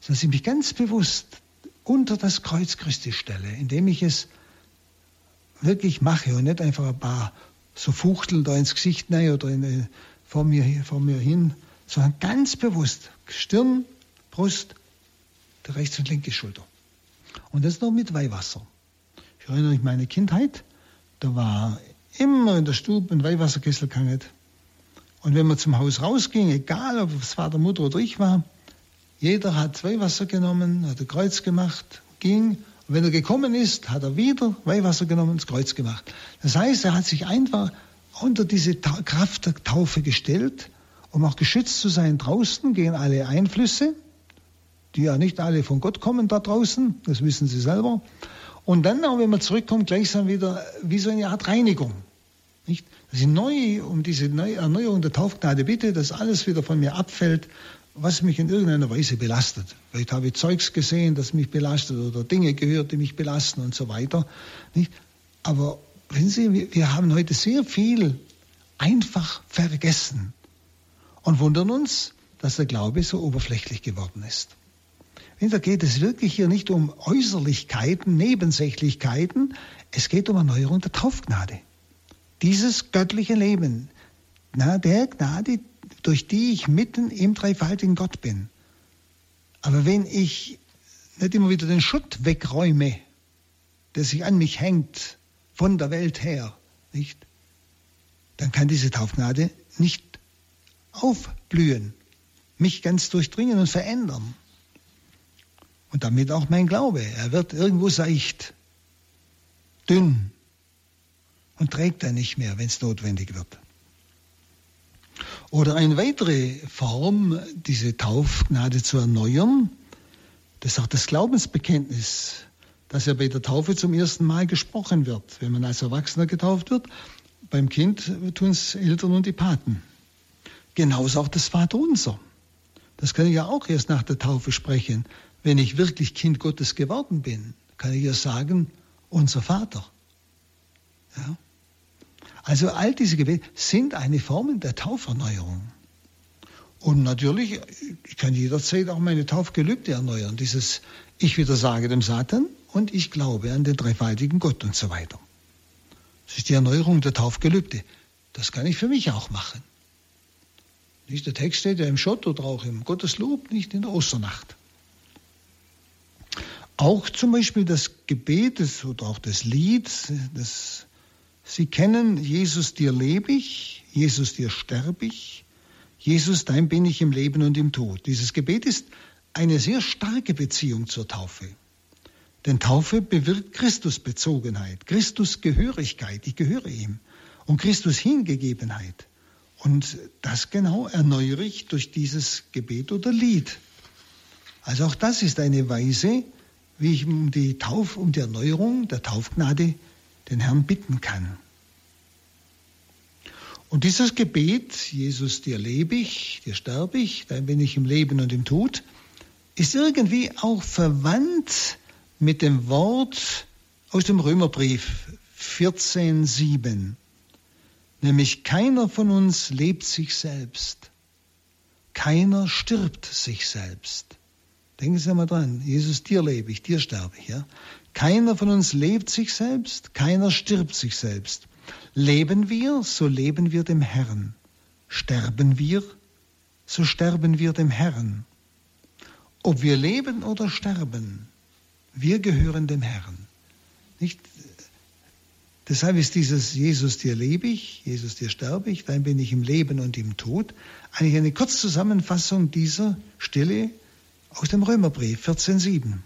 sondern ich mich ganz bewusst unter das Kreuz Christi stelle, indem ich es wirklich mache und nicht einfach ein paar so Fuchteln da ins Gesicht nein oder in, vor, mir, vor mir hin, sondern ganz bewusst Stirn, Brust, die rechte und linke Schulter. Und das noch mit Weihwasser. Ich erinnere mich meine Kindheit, da war immer in der Stube ein Weihwasserkessel gehangen. Und wenn man zum Haus rausging, egal ob es Vater, Mutter oder ich war, jeder hat Weihwasser genommen, hat ein Kreuz gemacht, ging. Und wenn er gekommen ist, hat er wieder Weihwasser genommen und das Kreuz gemacht. Das heißt, er hat sich einfach unter diese Kraft der Taufe gestellt, um auch geschützt zu sein draußen gegen alle Einflüsse, die ja nicht alle von Gott kommen da draußen, das wissen Sie selber. Und dann auch, wenn man zurückkommt, gleichsam wieder wie so eine Art Reinigung. Nicht? Dass ich neu um diese neue Erneuerung der Taufgnade bitte, dass alles wieder von mir abfällt, was mich in irgendeiner Weise belastet. Vielleicht habe ich Zeugs gesehen, das mich belastet oder Dinge gehört, die mich belasten und so weiter. Nicht? Aber wissen Sie, wir, haben heute sehr viel einfach vergessen und wundern uns, dass der Glaube so oberflächlich geworden ist. Da geht es wirklich hier nicht um Äußerlichkeiten, Nebensächlichkeiten, es geht um Erneuerung der Taufgnade. Dieses göttliche Leben, na, der Gnade, durch die ich mitten im dreifaltigen Gott bin. Aber wenn ich nicht immer wieder den Schutt wegräume, der sich an mich hängt, von der Welt her, nicht, dann kann diese Taufgnade nicht aufblühen, mich ganz durchdringen und verändern. Und damit auch mein Glaube. Er wird irgendwo seicht, dünn und trägt er nicht mehr, wenn es notwendig wird. Oder eine weitere Form, diese Taufgnade zu erneuern, das ist auch das Glaubensbekenntnis, das ja bei der Taufe zum ersten Mal gesprochen wird. Wenn man als Erwachsener getauft wird, beim Kind tun es Eltern und die Paten. Genauso auch das Vaterunser. Das kann ich ja auch erst nach der Taufe sprechen. Wenn ich wirklich Kind Gottes geworden bin, kann ich ja sagen, unser Vater. Ja? Also all diese Gebete sind eine Form der Tauferneuerung. Und natürlich, ich kann jederzeit auch meine Taufgelübde erneuern. Dieses Ich widersage dem Satan und ich glaube an den dreifaltigen Gott und so weiter. Das ist die Erneuerung der Taufgelübde. Das kann ich für mich auch machen. Nicht der Text steht ja im Schott oder auch im Gotteslob, nicht in der Osternacht. Auch zum Beispiel das Gebet oder auch das Lied, das, Sie kennen, Jesus, dir lebe ich, Jesus, dir sterbe ich, Jesus, dein bin ich im Leben und im Tod. Dieses Gebet ist eine sehr starke Beziehung zur Taufe. Denn Taufe bewirkt Christusbezogenheit, Christusgehörigkeit, ich gehöre ihm, und Christus Hingegebenheit. Und das genau erneuere ich durch dieses Gebet oder Lied. Also auch das ist eine Weise, wie ich um die Tauf, um die Erneuerung der Taufgnade den Herrn bitten kann. Und dieses Gebet, Jesus, dir lebe ich, dir sterbe ich, dann bin ich im Leben und im Tod, ist irgendwie auch verwandt mit dem Wort aus dem Römerbrief 14.7, nämlich keiner von uns lebt sich selbst, keiner stirbt sich selbst. Denken Sie mal dran, Jesus, dir lebe ich, dir sterbe ich. Ja? Keiner von uns lebt sich selbst, keiner stirbt sich selbst. Leben wir, so leben wir dem Herrn. Sterben wir, so sterben wir dem Herrn. Ob wir leben oder sterben, wir gehören dem Herrn. Nicht? Deshalb ist dieses Jesus dir lebe ich, Jesus dir sterbe ich, dann bin ich im Leben und im Tod eigentlich eine Kurzzusammenfassung dieser Stille aus dem Römerbrief 14.7.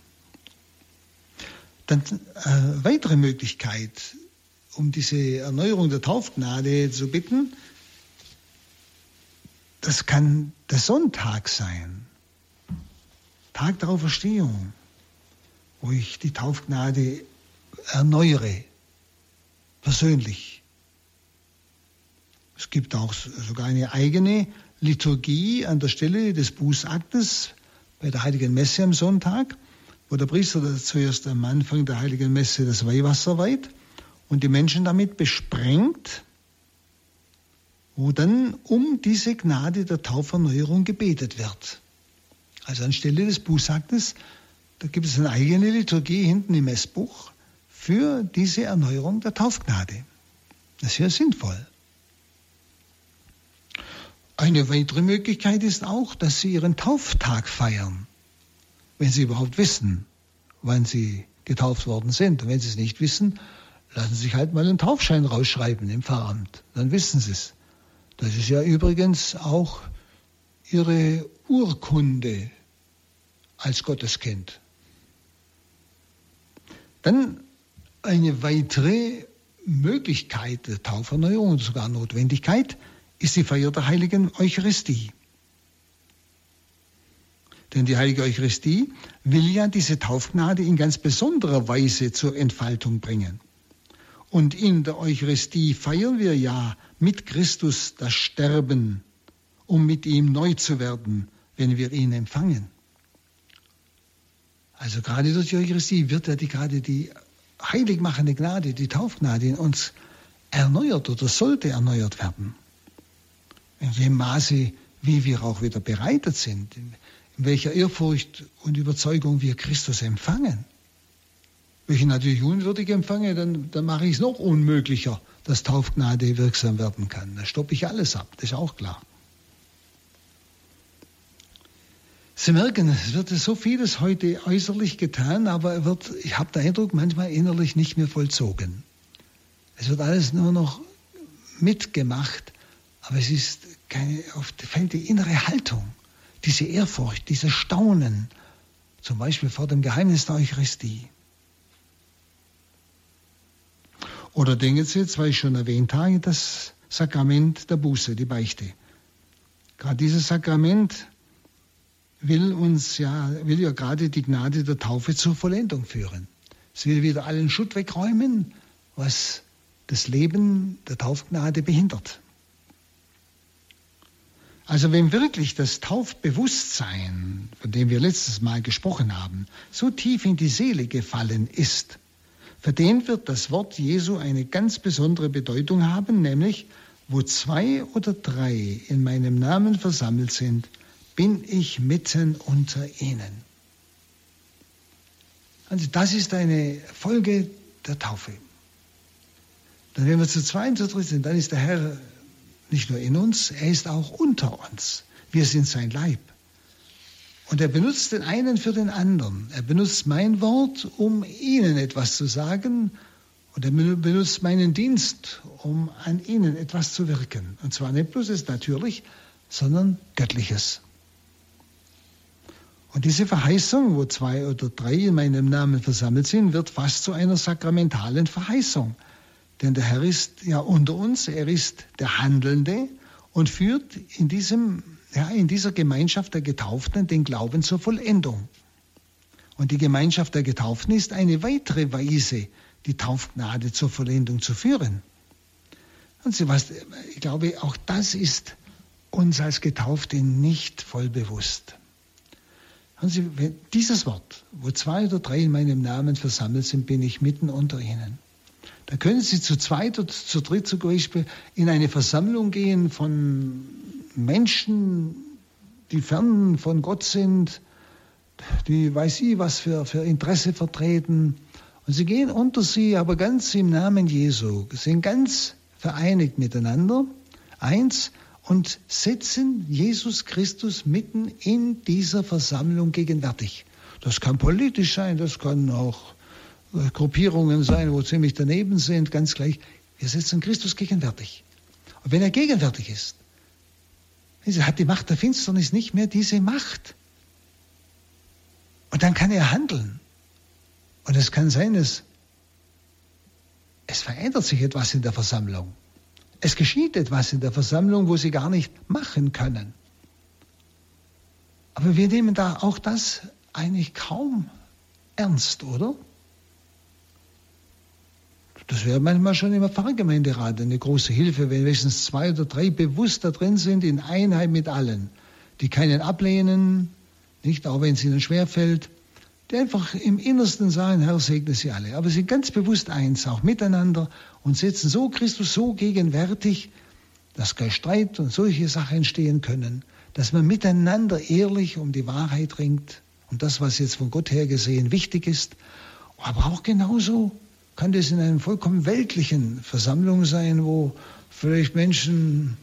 Dann äh, weitere Möglichkeit, um diese Erneuerung der Taufgnade zu bitten, das kann der Sonntag sein, Tag der Auferstehung, wo ich die Taufgnade erneuere, persönlich. Es gibt auch sogar eine eigene Liturgie an der Stelle des Bußaktes bei der Heiligen Messe am Sonntag wo der Priester zuerst am Anfang der heiligen Messe das Weihwasser weiht und die Menschen damit besprengt, wo dann um diese Gnade der Tauferneuerung gebetet wird. Also anstelle des Bußaktes, da gibt es eine eigene Liturgie hinten im Messbuch für diese Erneuerung der Taufgnade. Das ist ja sinnvoll. Eine weitere Möglichkeit ist auch, dass Sie Ihren Tauftag feiern wenn sie überhaupt wissen, wann sie getauft worden sind. Und wenn sie es nicht wissen, lassen sie sich halt mal einen Taufschein rausschreiben im Pfarramt. Dann wissen sie es. Das ist ja übrigens auch ihre Urkunde als Gotteskind. Dann eine weitere Möglichkeit der Tauferneuerung und sogar Notwendigkeit ist die Feier der heiligen Eucharistie. Denn die heilige Eucharistie will ja diese Taufgnade in ganz besonderer Weise zur Entfaltung bringen. Und in der Eucharistie feiern wir ja mit Christus das Sterben, um mit ihm neu zu werden, wenn wir ihn empfangen. Also gerade durch die Eucharistie wird ja die, gerade die heiligmachende Gnade, die Taufgnade in uns erneuert oder sollte erneuert werden. In dem Maße, wie wir auch wieder bereitet sind, in welcher Ehrfurcht und Überzeugung wir Christus empfangen. Wenn ich natürlich unwürdig empfange, dann, dann mache ich es noch unmöglicher, dass Taufgnade wirksam werden kann. Da stoppe ich alles ab, das ist auch klar. Sie merken, es wird so vieles heute äußerlich getan, aber wird, ich habe den Eindruck, manchmal innerlich nicht mehr vollzogen. Es wird alles nur noch mitgemacht, aber es ist keine, auf, fällt die innere Haltung diese Ehrfurcht, dieses Staunen, zum Beispiel vor dem Geheimnis der Eucharistie. Oder denken Sie jetzt, weil ich schon erwähnt habe, das Sakrament der Buße, die Beichte. Gerade dieses Sakrament will uns ja, will ja gerade die Gnade der Taufe zur Vollendung führen. Es will wieder allen Schutt wegräumen, was das Leben der Taufgnade behindert. Also wenn wirklich das Taufbewusstsein, von dem wir letztes Mal gesprochen haben, so tief in die Seele gefallen ist, für den wird das Wort Jesu eine ganz besondere Bedeutung haben, nämlich wo zwei oder drei in meinem Namen versammelt sind, bin ich mitten unter ihnen. Also das ist eine Folge der Taufe. Dann, wenn wir zu zweit zu dritt sind, dann ist der Herr nicht nur in uns, er ist auch unter uns. Wir sind sein Leib. Und er benutzt den einen für den anderen. Er benutzt mein Wort, um ihnen etwas zu sagen. Und er benutzt meinen Dienst, um an ihnen etwas zu wirken. Und zwar nicht bloß ist natürlich, sondern Göttliches. Und diese Verheißung, wo zwei oder drei in meinem Namen versammelt sind, wird fast zu einer sakramentalen Verheißung. Denn der Herr ist ja unter uns, er ist der Handelnde und führt in, diesem, ja, in dieser Gemeinschaft der Getauften den Glauben zur Vollendung. Und die Gemeinschaft der Getauften ist eine weitere Weise, die Taufgnade zur Vollendung zu führen. Und was, ich glaube, auch das ist uns als Getaufte nicht voll bewusst. Sie, dieses Wort, wo zwei oder drei in meinem Namen versammelt sind, bin ich mitten unter ihnen. Da können Sie zu zweit oder zu dritt zum Beispiel in eine Versammlung gehen von Menschen, die fern von Gott sind, die weiß ich was für, für Interesse vertreten. Und sie gehen unter sie, aber ganz im Namen Jesu, sind ganz vereinigt miteinander, eins, und setzen Jesus Christus mitten in dieser Versammlung gegenwärtig. Das kann politisch sein, das kann auch Gruppierungen sein, wo ziemlich daneben sind, ganz gleich. Wir setzen Christus gegenwärtig. Und wenn er gegenwärtig ist, hat die Macht der Finsternis nicht mehr diese Macht. Und dann kann er handeln. Und es kann sein, dass es verändert sich etwas in der Versammlung. Es geschieht etwas in der Versammlung, wo sie gar nicht machen können. Aber wir nehmen da auch das eigentlich kaum ernst, oder? Das wäre manchmal schon im Pfarrgemeinderat eine große Hilfe, wenn wenigstens zwei oder drei bewusst da drin sind, in Einheit mit allen, die keinen ablehnen, nicht auch wenn es ihnen schwerfällt, die einfach im Innersten sagen, Herr, segne sie alle. Aber sie sind ganz bewusst eins, auch miteinander und setzen so Christus so gegenwärtig, dass kein Streit und solche Sachen entstehen können, dass man miteinander ehrlich um die Wahrheit ringt, um das, was jetzt von Gott her gesehen wichtig ist. Aber auch genauso kann das in einer vollkommen weltlichen Versammlung sein, wo vielleicht Menschen,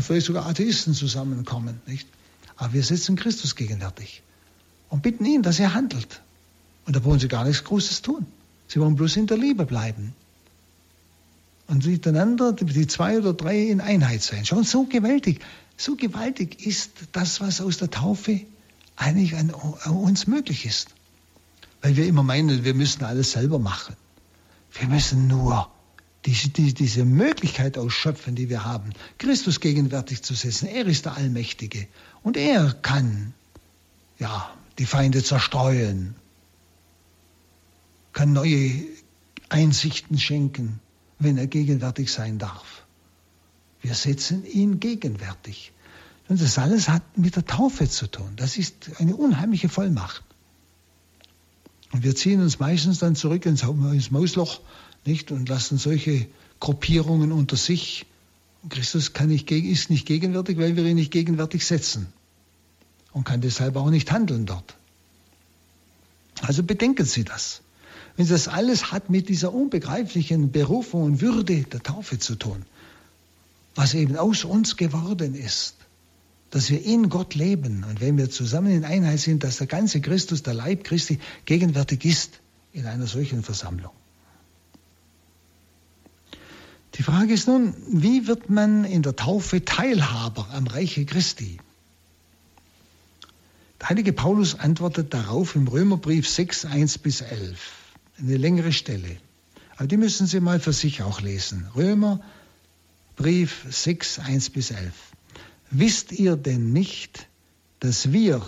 vielleicht sogar Atheisten zusammenkommen, nicht? Aber wir setzen Christus gegenwärtig und bitten ihn, dass er handelt. Und da wollen sie gar nichts Großes tun. Sie wollen bloß in der Liebe bleiben. Und miteinander, die zwei oder drei in Einheit sein. Schon so gewaltig, so gewaltig ist das, was aus der Taufe eigentlich an, uns möglich ist. Weil wir immer meinen, wir müssen alles selber machen. Wir müssen nur diese, die, diese Möglichkeit ausschöpfen, die wir haben, Christus gegenwärtig zu setzen. Er ist der Allmächtige und er kann ja, die Feinde zerstreuen, kann neue Einsichten schenken, wenn er gegenwärtig sein darf. Wir setzen ihn gegenwärtig. Und das alles hat mit der Taufe zu tun. Das ist eine unheimliche Vollmacht. Und wir ziehen uns meistens dann zurück ins, ins Mausloch nicht, und lassen solche Gruppierungen unter sich. Christus kann nicht, ist nicht gegenwärtig, weil wir ihn nicht gegenwärtig setzen und kann deshalb auch nicht handeln dort. Also bedenken Sie das. Wenn das alles hat mit dieser unbegreiflichen Berufung und Würde der Taufe zu tun, was eben aus uns geworden ist, dass wir in Gott leben und wenn wir zusammen in Einheit sind, dass der ganze Christus, der Leib Christi, gegenwärtig ist in einer solchen Versammlung. Die Frage ist nun, wie wird man in der Taufe Teilhaber am Reiche Christi? Der heilige Paulus antwortet darauf im Römerbrief 6, 1 bis 11. Eine längere Stelle. Aber die müssen Sie mal für sich auch lesen. Römerbrief 6, 1 bis 11. Wisst ihr denn nicht, dass wir,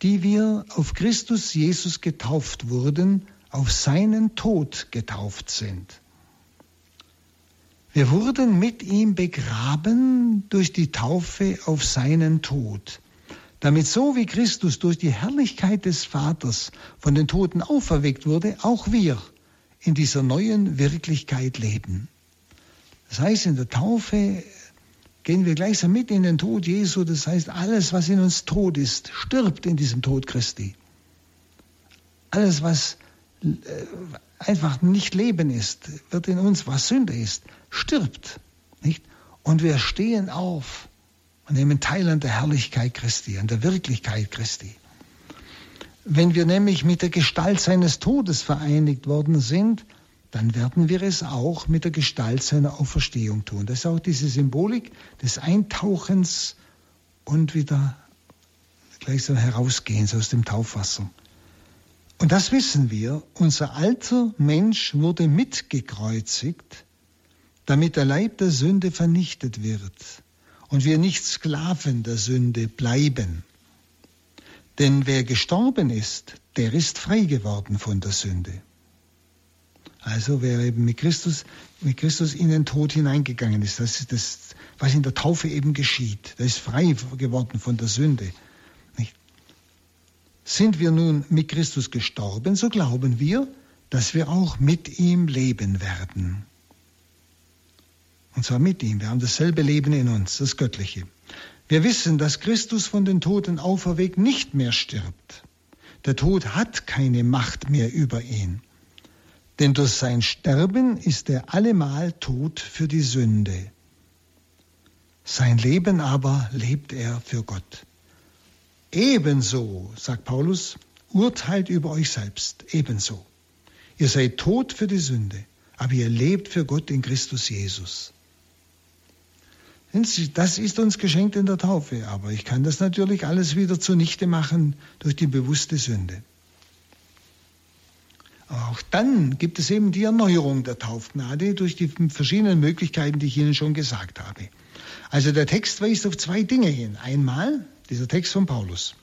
die wir auf Christus Jesus getauft wurden, auf seinen Tod getauft sind? Wir wurden mit ihm begraben durch die Taufe auf seinen Tod, damit so wie Christus durch die Herrlichkeit des Vaters von den Toten auferweckt wurde, auch wir in dieser neuen Wirklichkeit leben. Das heißt, in der Taufe gehen wir gleichsam mit in den Tod Jesu. Das heißt, alles, was in uns tot ist, stirbt in diesem Tod Christi. Alles, was äh, einfach nicht Leben ist, wird in uns, was Sünde ist, stirbt. Nicht? Und wir stehen auf und nehmen teil an der Herrlichkeit Christi, an der Wirklichkeit Christi. Wenn wir nämlich mit der Gestalt seines Todes vereinigt worden sind, dann werden wir es auch mit der Gestalt seiner Auferstehung tun. Das ist auch diese Symbolik des Eintauchens und wieder gleichsam herausgehens aus dem Taufwasser. Und das wissen wir, unser alter Mensch wurde mitgekreuzigt, damit der Leib der Sünde vernichtet wird und wir nicht Sklaven der Sünde bleiben. Denn wer gestorben ist, der ist frei geworden von der Sünde. Also wer eben mit Christus, mit Christus in den Tod hineingegangen ist, das ist das, was in der Taufe eben geschieht. Der ist frei geworden von der Sünde. Nicht? Sind wir nun mit Christus gestorben, so glauben wir, dass wir auch mit ihm leben werden. Und zwar mit ihm. Wir haben dasselbe Leben in uns, das Göttliche. Wir wissen, dass Christus von den Toten auferweckt nicht mehr stirbt. Der Tod hat keine Macht mehr über ihn. Denn durch sein Sterben ist er allemal tot für die Sünde. Sein Leben aber lebt er für Gott. Ebenso, sagt Paulus, urteilt über euch selbst, ebenso. Ihr seid tot für die Sünde, aber ihr lebt für Gott in Christus Jesus. Das ist uns geschenkt in der Taufe, aber ich kann das natürlich alles wieder zunichte machen durch die bewusste Sünde. Auch dann gibt es eben die Erneuerung der Taufgnade durch die verschiedenen Möglichkeiten, die ich Ihnen schon gesagt habe. Also der Text weist auf zwei Dinge hin. Einmal dieser Text von Paulus.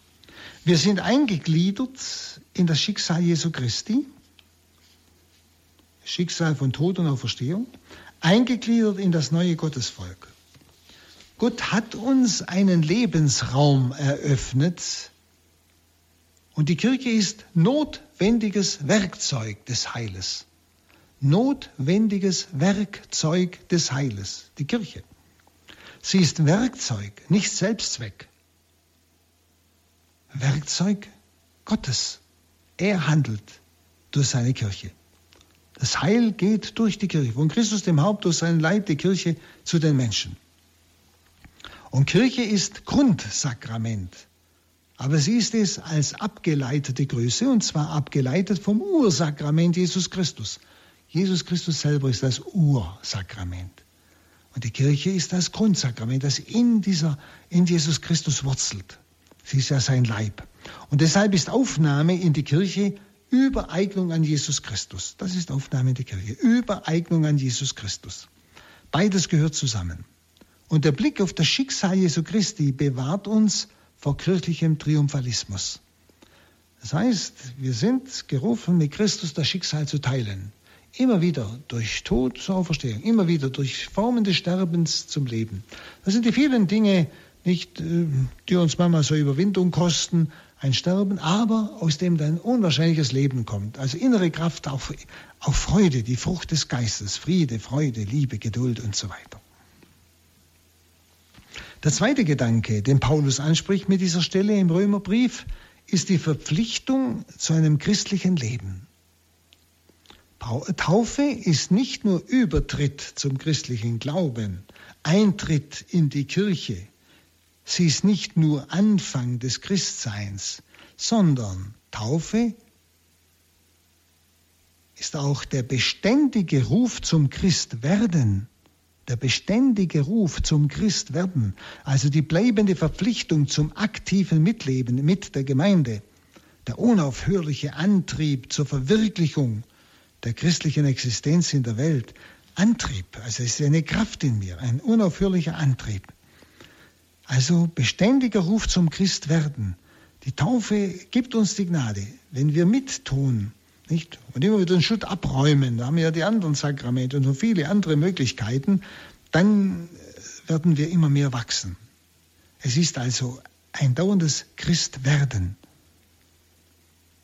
Wir sind eingegliedert in das Schicksal Jesu Christi, Schicksal von Tod und Auferstehung, eingegliedert in das neue Gottesvolk. Gott hat uns einen Lebensraum eröffnet und die Kirche ist notwendiges Werkzeug des Heiles. Notwendiges Werkzeug des Heiles, die Kirche. Sie ist Werkzeug, nicht Selbstzweck. Werkzeug Gottes. Er handelt durch seine Kirche. Das Heil geht durch die Kirche, von Christus dem Haupt durch seinen Leib die Kirche zu den Menschen. Und Kirche ist Grundsakrament. Aber sie ist es als abgeleitete Größe, und zwar abgeleitet vom Ursakrament Jesus Christus. Jesus Christus selber ist das Ursakrament. Und die Kirche ist das Grundsakrament, das in, dieser, in Jesus Christus wurzelt. Sie ist ja sein Leib. Und deshalb ist Aufnahme in die Kirche Übereignung an Jesus Christus. Das ist Aufnahme in die Kirche. Übereignung an Jesus Christus. Beides gehört zusammen. Und der Blick auf das Schicksal Jesu Christi bewahrt uns vor kirchlichem Triumphalismus. Das heißt, wir sind gerufen, mit Christus das Schicksal zu teilen. Immer wieder durch Tod zur Auferstehung, immer wieder durch Formen des Sterbens zum Leben. Das sind die vielen Dinge, nicht, äh, die uns manchmal so Überwindung kosten, ein Sterben, aber aus dem dann unwahrscheinliches Leben kommt. Also innere Kraft auf, auf Freude, die Frucht des Geistes, Friede, Freude, Liebe, Geduld und so weiter. Der zweite Gedanke, den Paulus anspricht mit dieser Stelle im Römerbrief, ist die Verpflichtung zu einem christlichen Leben. Taufe ist nicht nur Übertritt zum christlichen Glauben, Eintritt in die Kirche. Sie ist nicht nur Anfang des Christseins, sondern Taufe ist auch der beständige Ruf zum Christwerden der beständige Ruf zum Christwerden, also die bleibende Verpflichtung zum aktiven Mitleben mit der Gemeinde, der unaufhörliche Antrieb zur Verwirklichung der christlichen Existenz in der Welt, Antrieb, also es ist eine Kraft in mir, ein unaufhörlicher Antrieb. Also beständiger Ruf zum Christwerden. Die Taufe gibt uns die Gnade, wenn wir mittun, nicht? Und immer wieder den Schutt abräumen, da haben wir ja die anderen Sakramente und so viele andere Möglichkeiten, dann werden wir immer mehr wachsen. Es ist also ein dauerndes Christwerden.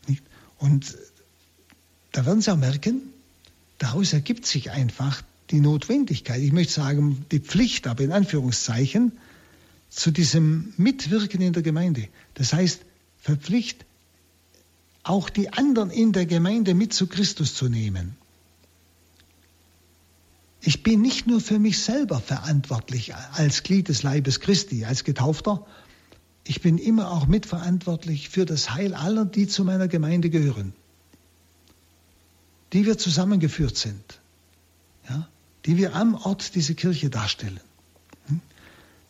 Nicht? Und da werden Sie auch merken, daraus ergibt sich einfach die Notwendigkeit, ich möchte sagen, die Pflicht, aber in Anführungszeichen, zu diesem Mitwirken in der Gemeinde. Das heißt, verpflicht auch die anderen in der Gemeinde mit zu Christus zu nehmen. Ich bin nicht nur für mich selber verantwortlich als Glied des Leibes Christi, als Getaufter, ich bin immer auch mitverantwortlich für das Heil aller, die zu meiner Gemeinde gehören, die wir zusammengeführt sind, ja, die wir am Ort diese Kirche darstellen. Hm?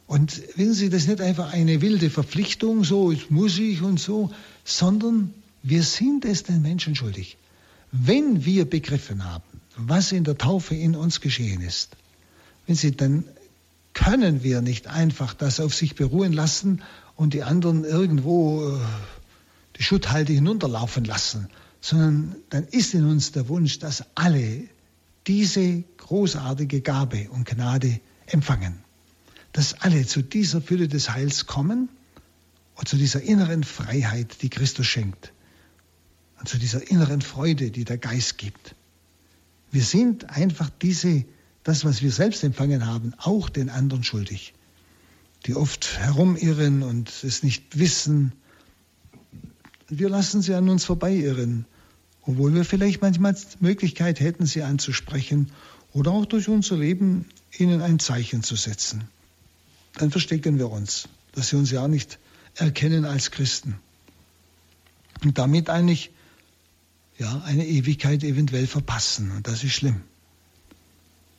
Und wissen Sie, das ist nicht einfach eine wilde Verpflichtung, so muss ich und so, sondern wir sind es den Menschen schuldig. Wenn wir begriffen haben, was in der Taufe in uns geschehen ist, wenn Sie, dann können wir nicht einfach das auf sich beruhen lassen und die anderen irgendwo äh, die Schutthalde hinunterlaufen lassen, sondern dann ist in uns der Wunsch, dass alle diese großartige Gabe und Gnade empfangen. Dass alle zu dieser Fülle des Heils kommen und zu dieser inneren Freiheit, die Christus schenkt. Und zu dieser inneren Freude, die der Geist gibt. Wir sind einfach diese, das, was wir selbst empfangen haben, auch den anderen schuldig. Die oft herumirren und es nicht wissen. Wir lassen sie an uns vorbeiirren, obwohl wir vielleicht manchmal Möglichkeit hätten, sie anzusprechen oder auch durch unser Leben ihnen ein Zeichen zu setzen. Dann verstecken wir uns, dass sie uns ja nicht erkennen als Christen. Und damit eigentlich ja, eine Ewigkeit eventuell verpassen. Und das ist schlimm.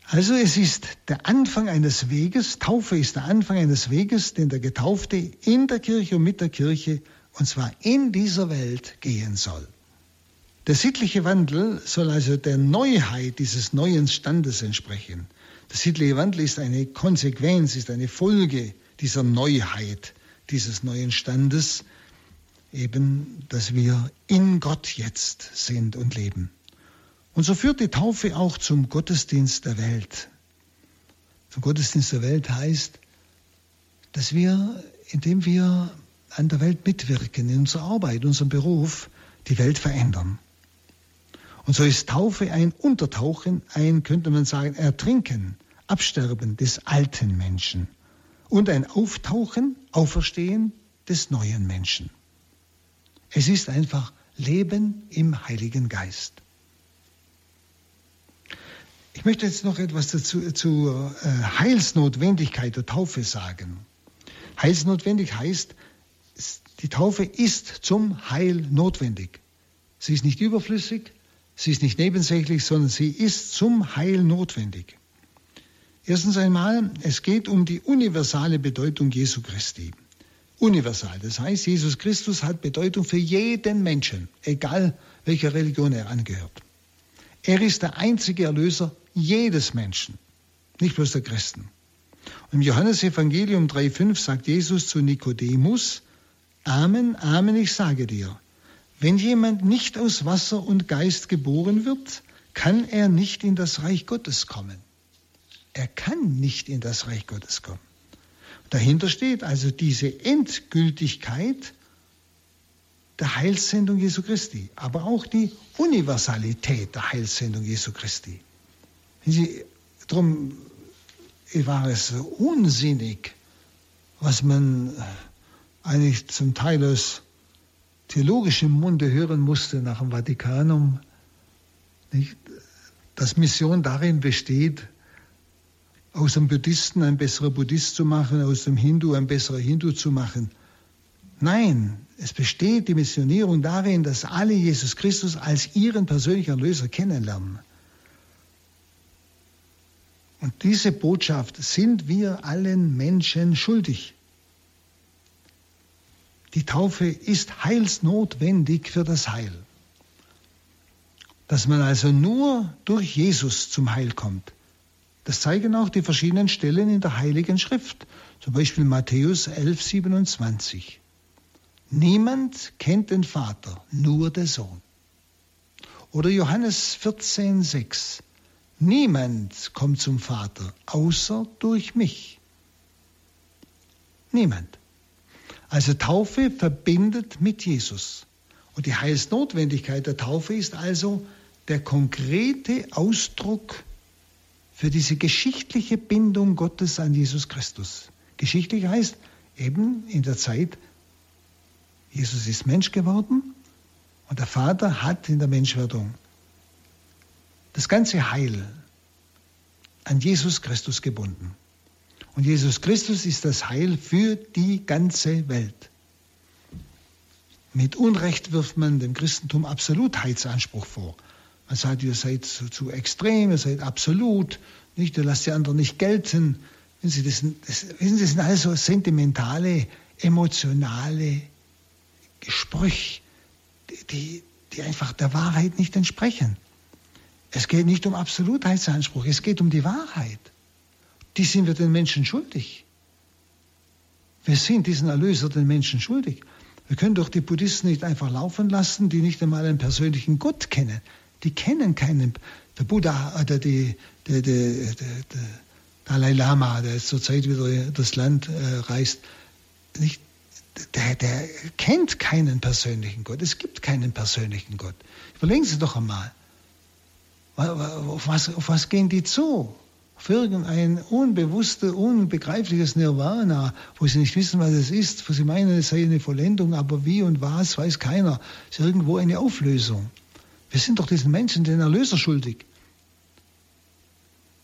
Also es ist der Anfang eines Weges, Taufe ist der Anfang eines Weges, den der Getaufte in der Kirche und mit der Kirche, und zwar in dieser Welt, gehen soll. Der sittliche Wandel soll also der Neuheit dieses neuen Standes entsprechen. Der sittliche Wandel ist eine Konsequenz, ist eine Folge dieser Neuheit, dieses neuen Standes, eben, dass wir in Gott jetzt sind und leben. Und so führt die Taufe auch zum Gottesdienst der Welt. Zum Gottesdienst der Welt heißt, dass wir, indem wir an der Welt mitwirken, in unserer Arbeit, in unserem Beruf, die Welt verändern. Und so ist Taufe ein Untertauchen, ein, könnte man sagen, Ertrinken, Absterben des alten Menschen und ein Auftauchen, Auferstehen des neuen Menschen. Es ist einfach Leben im Heiligen Geist. Ich möchte jetzt noch etwas dazu, zur äh, Heilsnotwendigkeit der Taufe sagen. Heilsnotwendig heißt, die Taufe ist zum Heil notwendig. Sie ist nicht überflüssig, Sie ist nicht nebensächlich, sondern sie ist zum Heil notwendig. Erstens einmal, es geht um die universale Bedeutung Jesu Christi. Universal, das heißt, Jesus Christus hat Bedeutung für jeden Menschen, egal welcher Religion er angehört. Er ist der einzige Erlöser jedes Menschen, nicht bloß der Christen. Im Johannesevangelium 3,5 sagt Jesus zu Nikodemus, Amen, Amen, ich sage dir, wenn jemand nicht aus Wasser und Geist geboren wird, kann er nicht in das Reich Gottes kommen. Er kann nicht in das Reich Gottes kommen. Dahinter steht also diese Endgültigkeit der Heilssendung Jesu Christi, aber auch die Universalität der Heilssendung Jesu Christi. Sie, darum war es unsinnig, was man eigentlich zum Teil aus theologischem Munde hören musste nach dem Vatikanum, nicht? dass Mission darin besteht, aus einem Buddhisten ein besserer Buddhist zu machen, aus dem Hindu ein besserer Hindu zu machen. Nein, es besteht die Missionierung darin, dass alle Jesus Christus als ihren persönlichen Erlöser kennenlernen. Und diese Botschaft sind wir allen Menschen schuldig. Die Taufe ist heilsnotwendig für das Heil. Dass man also nur durch Jesus zum Heil kommt. Das zeigen auch die verschiedenen Stellen in der Heiligen Schrift. Zum Beispiel Matthäus 11, 27. Niemand kennt den Vater, nur der Sohn. Oder Johannes 14, 6. Niemand kommt zum Vater, außer durch mich. Niemand. Also Taufe verbindet mit Jesus. Und die Heilsnotwendigkeit der Taufe ist also der konkrete Ausdruck für diese geschichtliche Bindung Gottes an Jesus Christus. Geschichtlich heißt eben in der Zeit, Jesus ist Mensch geworden und der Vater hat in der Menschwerdung das ganze Heil an Jesus Christus gebunden. Und Jesus Christus ist das Heil für die ganze Welt. Mit Unrecht wirft man dem Christentum Absolutheitsanspruch vor. Man sagt, ihr seid zu, zu extrem, ihr seid absolut, nicht, ihr lasst die anderen nicht gelten. Sie, das, das, wissen Sie, das sind also sentimentale, emotionale Gesprüche, die, die einfach der Wahrheit nicht entsprechen. Es geht nicht um Absolutheitsanspruch, es geht um die Wahrheit die sind wir den Menschen schuldig. Wir sind diesen Erlöser den Menschen schuldig. Wir können doch die Buddhisten nicht einfach laufen lassen, die nicht einmal einen persönlichen Gott kennen. Die kennen keinen. Der Buddha oder die, der, der, der, Dalai Lama, der zurzeit wieder das Land äh, reist, nicht, der, der kennt keinen persönlichen Gott. Es gibt keinen persönlichen Gott. Überlegen Sie doch einmal. Auf was, auf was gehen die zu? Auf irgendein unbewusstes, unbegreifliches Nirvana, wo sie nicht wissen, was es ist, wo sie meinen, es sei eine Vollendung, aber wie und was, weiß keiner. Es ist irgendwo eine Auflösung. Wir sind doch diesen Menschen den Erlöser schuldig.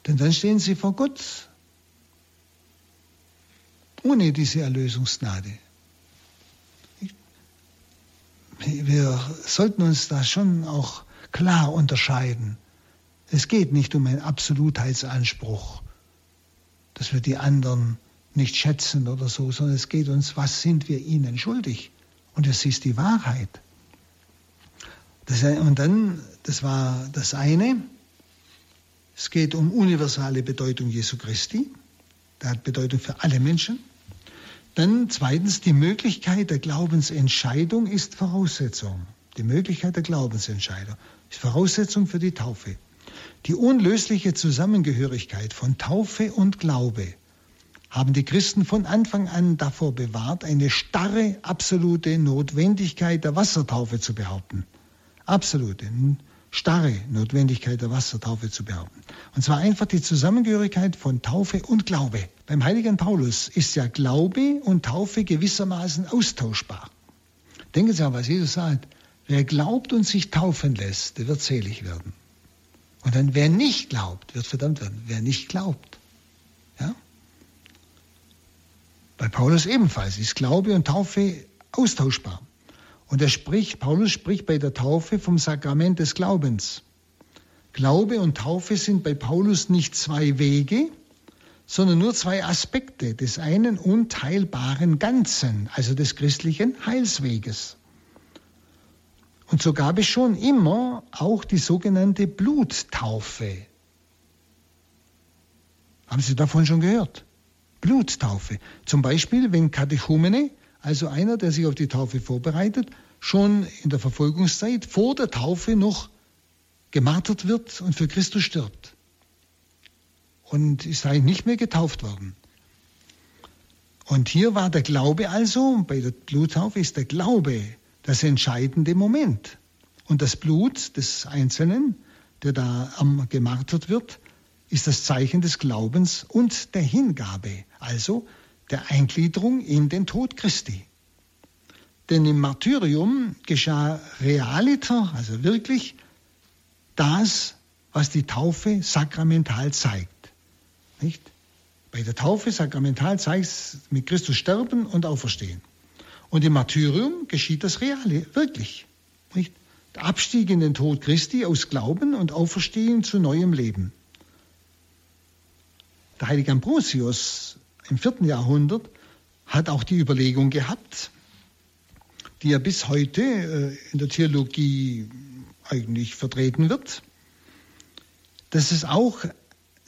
Denn dann stehen sie vor Gott ohne diese Erlösungsgnade. Wir sollten uns da schon auch klar unterscheiden. Es geht nicht um einen Absolutheitsanspruch, dass wir die anderen nicht schätzen oder so, sondern es geht uns, was sind wir ihnen schuldig? Und es ist die Wahrheit. Das, und dann, das war das eine, es geht um universale Bedeutung Jesu Christi. Der hat Bedeutung für alle Menschen. Dann zweitens, die Möglichkeit der Glaubensentscheidung ist Voraussetzung. Die Möglichkeit der Glaubensentscheidung ist Voraussetzung für die Taufe. Die unlösliche Zusammengehörigkeit von Taufe und Glaube haben die Christen von Anfang an davor bewahrt, eine starre, absolute Notwendigkeit der Wassertaufe zu behaupten. Absolute starre Notwendigkeit der Wassertaufe zu behaupten. Und zwar einfach die Zusammengehörigkeit von Taufe und Glaube. Beim heiligen Paulus ist ja Glaube und Taufe gewissermaßen austauschbar. Denken Sie an, was Jesus sagt. Wer glaubt und sich taufen lässt, der wird selig werden. Und dann, wer nicht glaubt, wird verdammt werden. Wer nicht glaubt. Ja? Bei Paulus ebenfalls ist Glaube und Taufe austauschbar. Und er spricht, Paulus spricht bei der Taufe vom Sakrament des Glaubens. Glaube und Taufe sind bei Paulus nicht zwei Wege, sondern nur zwei Aspekte des einen unteilbaren Ganzen, also des christlichen Heilsweges. Und so gab es schon immer auch die sogenannte Bluttaufe. Haben Sie davon schon gehört? Bluttaufe. Zum Beispiel, wenn Katechumene also einer, der sich auf die Taufe vorbereitet, schon in der Verfolgungszeit vor der Taufe noch gemartert wird und für Christus stirbt. Und ist eigentlich nicht mehr getauft worden. Und hier war der Glaube also, bei der Bluttaufe ist der Glaube das entscheidende Moment. Und das Blut des Einzelnen, der da gemartert wird, ist das Zeichen des Glaubens und der Hingabe. Also der Eingliederung in den Tod Christi. Denn im Martyrium geschah realiter, also wirklich, das, was die Taufe sakramental zeigt. Nicht? Bei der Taufe sakramental zeigt es mit Christus sterben und auferstehen. Und im Martyrium geschieht das Reale, wirklich. Nicht? Der Abstieg in den Tod Christi aus Glauben und Auferstehen zu neuem Leben. Der heilige Ambrosius im vierten Jahrhundert hat auch die Überlegung gehabt, die ja bis heute äh, in der Theologie eigentlich vertreten wird, dass es auch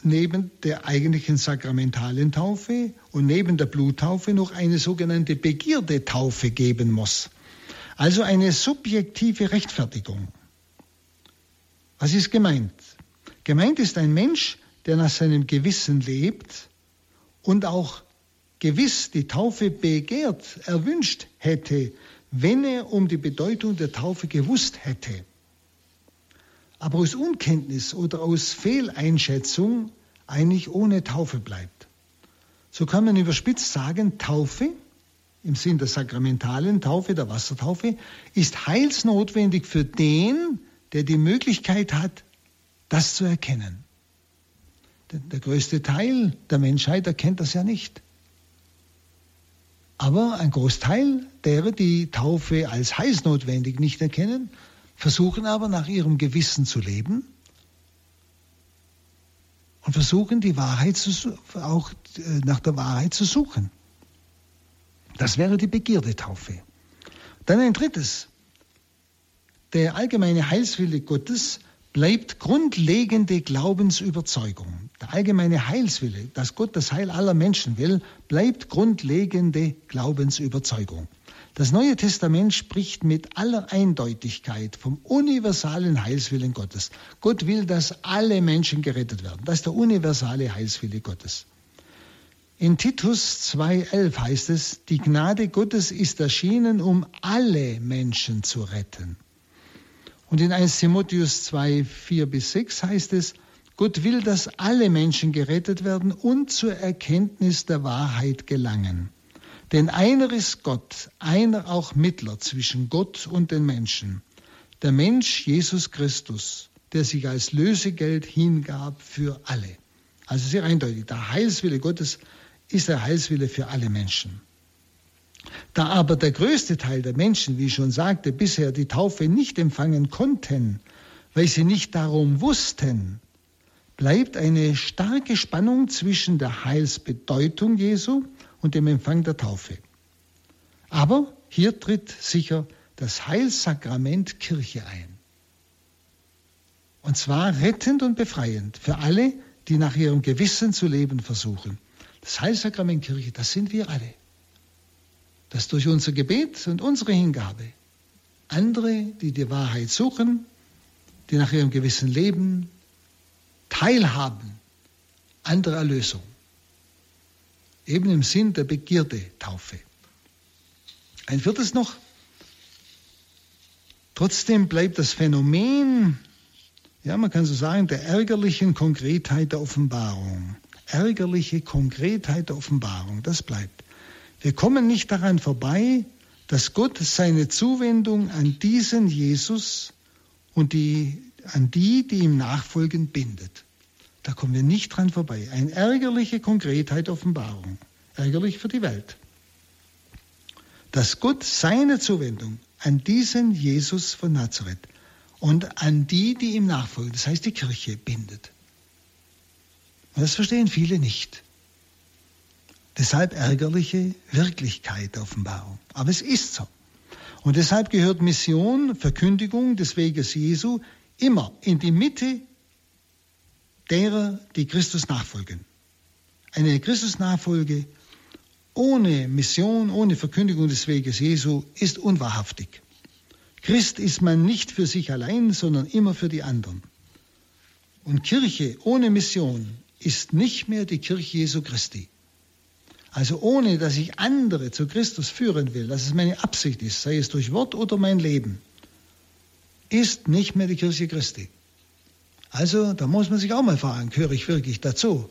neben der eigentlichen sakramentalen Taufe und neben der Bluttaufe noch eine sogenannte Begierdetaufe geben muss. Also eine subjektive Rechtfertigung. Was ist gemeint? Gemeint ist ein Mensch, der nach seinem Gewissen lebt und auch gewiss die Taufe begehrt, erwünscht hätte, wenn er um die Bedeutung der Taufe gewusst hätte. Aber aus Unkenntnis oder aus Fehleinschätzung eigentlich ohne Taufe bleibt. So kann man überspitzt sagen, Taufe im Sinn der sakramentalen Taufe, der Wassertaufe, ist heilsnotwendig für den, der die Möglichkeit hat, das zu erkennen. Der größte Teil der Menschheit erkennt das ja nicht. Aber ein Großteil derer, die Taufe als heißnotwendig nicht erkennen, versuchen aber nach ihrem Gewissen zu leben und versuchen die Wahrheit zu, auch äh, nach der Wahrheit zu suchen. Das wäre die Begierdetaufe. Dann ein drittes. Der allgemeine Heilswille Gottes bleibt grundlegende Glaubensüberzeugung. Der allgemeine Heilswille, dass Gott das Heil aller Menschen will, bleibt grundlegende Glaubensüberzeugung. Das Neue Testament spricht mit aller Eindeutigkeit vom universalen Heilswillen Gottes. Gott will, dass alle Menschen gerettet werden. Das ist der universale Heilswille Gottes. In Titus 2.11 heißt es, die Gnade Gottes ist erschienen, um alle Menschen zu retten. Und in 1 Timotheus 2, 4 bis 6 heißt es, Gott will, dass alle Menschen gerettet werden und zur Erkenntnis der Wahrheit gelangen. Denn einer ist Gott, einer auch Mittler zwischen Gott und den Menschen. Der Mensch Jesus Christus, der sich als Lösegeld hingab für alle. Also sehr eindeutig, der Heilswille Gottes ist der Heilswille für alle Menschen. Da aber der größte Teil der Menschen, wie ich schon sagte, bisher die Taufe nicht empfangen konnten, weil sie nicht darum wussten, bleibt eine starke Spannung zwischen der Heilsbedeutung Jesu und dem Empfang der Taufe. Aber hier tritt sicher das Heilsakrament Kirche ein. Und zwar rettend und befreiend für alle, die nach ihrem Gewissen zu leben versuchen. Das Heilsakrament Kirche, das sind wir alle. Das durch unser Gebet und unsere Hingabe andere, die die Wahrheit suchen, die nach ihrem Gewissen leben, teilhaben an der Erlösung eben im Sinn der Begierde-Taufe. Ein viertes noch. Trotzdem bleibt das Phänomen, ja, man kann so sagen, der ärgerlichen Konkretheit der Offenbarung. Ärgerliche Konkretheit der Offenbarung, das bleibt. Wir kommen nicht daran vorbei, dass Gott seine Zuwendung an diesen Jesus und die, an die, die ihm nachfolgen, bindet. Da kommen wir nicht dran vorbei. Eine ärgerliche Konkretheit Offenbarung. Ärgerlich für die Welt. Dass Gott seine Zuwendung an diesen Jesus von Nazareth und an die, die ihm nachfolgen, das heißt die Kirche, bindet. Und das verstehen viele nicht. Deshalb ärgerliche Wirklichkeit Offenbarung. Aber es ist so. Und deshalb gehört Mission, Verkündigung des Weges Jesu immer in die Mitte derer, die Christus nachfolgen. Eine Christusnachfolge ohne Mission, ohne Verkündigung des Weges Jesu ist unwahrhaftig. Christ ist man nicht für sich allein, sondern immer für die anderen. Und Kirche ohne Mission ist nicht mehr die Kirche Jesu Christi. Also ohne, dass ich andere zu Christus führen will, dass es meine Absicht ist, sei es durch Wort oder mein Leben, ist nicht mehr die Kirche Christi. Also da muss man sich auch mal fragen, gehöre ich wirklich dazu?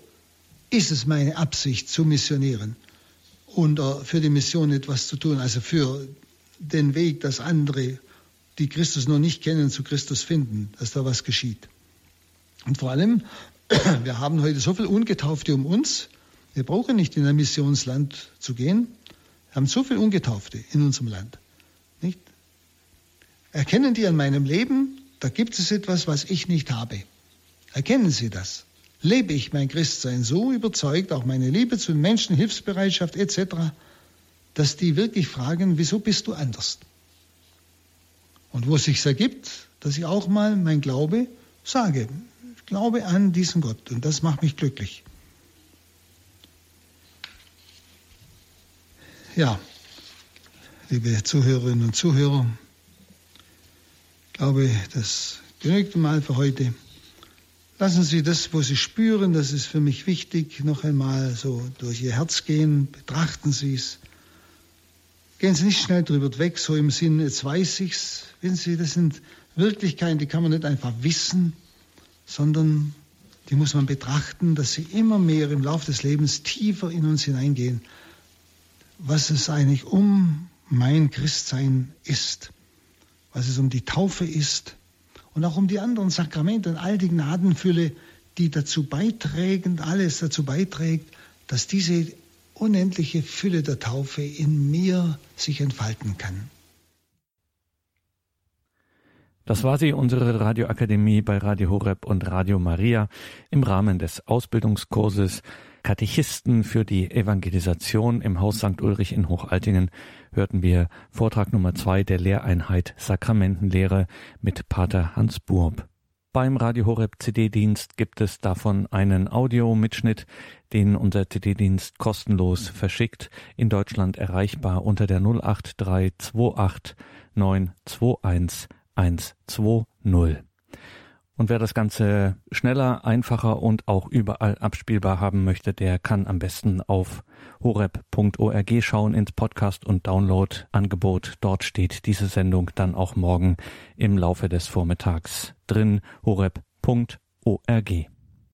Ist es meine Absicht zu missionieren und für die Mission etwas zu tun, also für den Weg, dass andere, die Christus noch nicht kennen, zu Christus finden, dass da was geschieht? Und vor allem, wir haben heute so viele Ungetaufte um uns, wir brauchen nicht in ein Missionsland zu gehen, wir haben so viele Ungetaufte in unserem Land. Nicht? Erkennen die an meinem Leben, da gibt es etwas, was ich nicht habe. Erkennen Sie das? Lebe ich mein Christsein so überzeugt, auch meine Liebe zu Menschen, Hilfsbereitschaft etc., dass die wirklich fragen, wieso bist du anders? Und wo es sich ergibt, dass ich auch mal mein Glaube sage, ich glaube an diesen Gott und das macht mich glücklich. Ja, liebe Zuhörerinnen und Zuhörer, glaube, das genügt mal für heute. Lassen Sie das, wo Sie spüren, das ist für mich wichtig, noch einmal so durch Ihr Herz gehen, betrachten Sie es. Gehen Sie nicht schnell drüber weg, so im Sinn, jetzt weiß ich's. Wissen Sie, das sind Wirklichkeiten, die kann man nicht einfach wissen, sondern die muss man betrachten, dass sie immer mehr im Laufe des Lebens tiefer in uns hineingehen, was es eigentlich um mein Christsein ist, was es um die Taufe ist, und auch um die anderen Sakramente und all die Gnadenfülle, die dazu beiträgen, alles dazu beiträgt, dass diese unendliche Fülle der Taufe in mir sich entfalten kann. Das war sie, unsere Radioakademie bei Radio Horeb und Radio Maria im Rahmen des Ausbildungskurses Katechisten für die Evangelisation im Haus St. Ulrich in Hochaltingen hörten wir Vortrag Nummer zwei der Lehreinheit Sakramentenlehre mit Pater Hans Burb. Beim Radio Horeb CD-Dienst gibt es davon einen Audiomitschnitt, den unser CD-Dienst kostenlos verschickt, in Deutschland erreichbar unter der 08328 921 120. Und wer das Ganze schneller, einfacher und auch überall abspielbar haben möchte, der kann am besten auf horeb.org schauen ins Podcast- und Download-Angebot. Dort steht diese Sendung dann auch morgen im Laufe des Vormittags drin. horeb.org.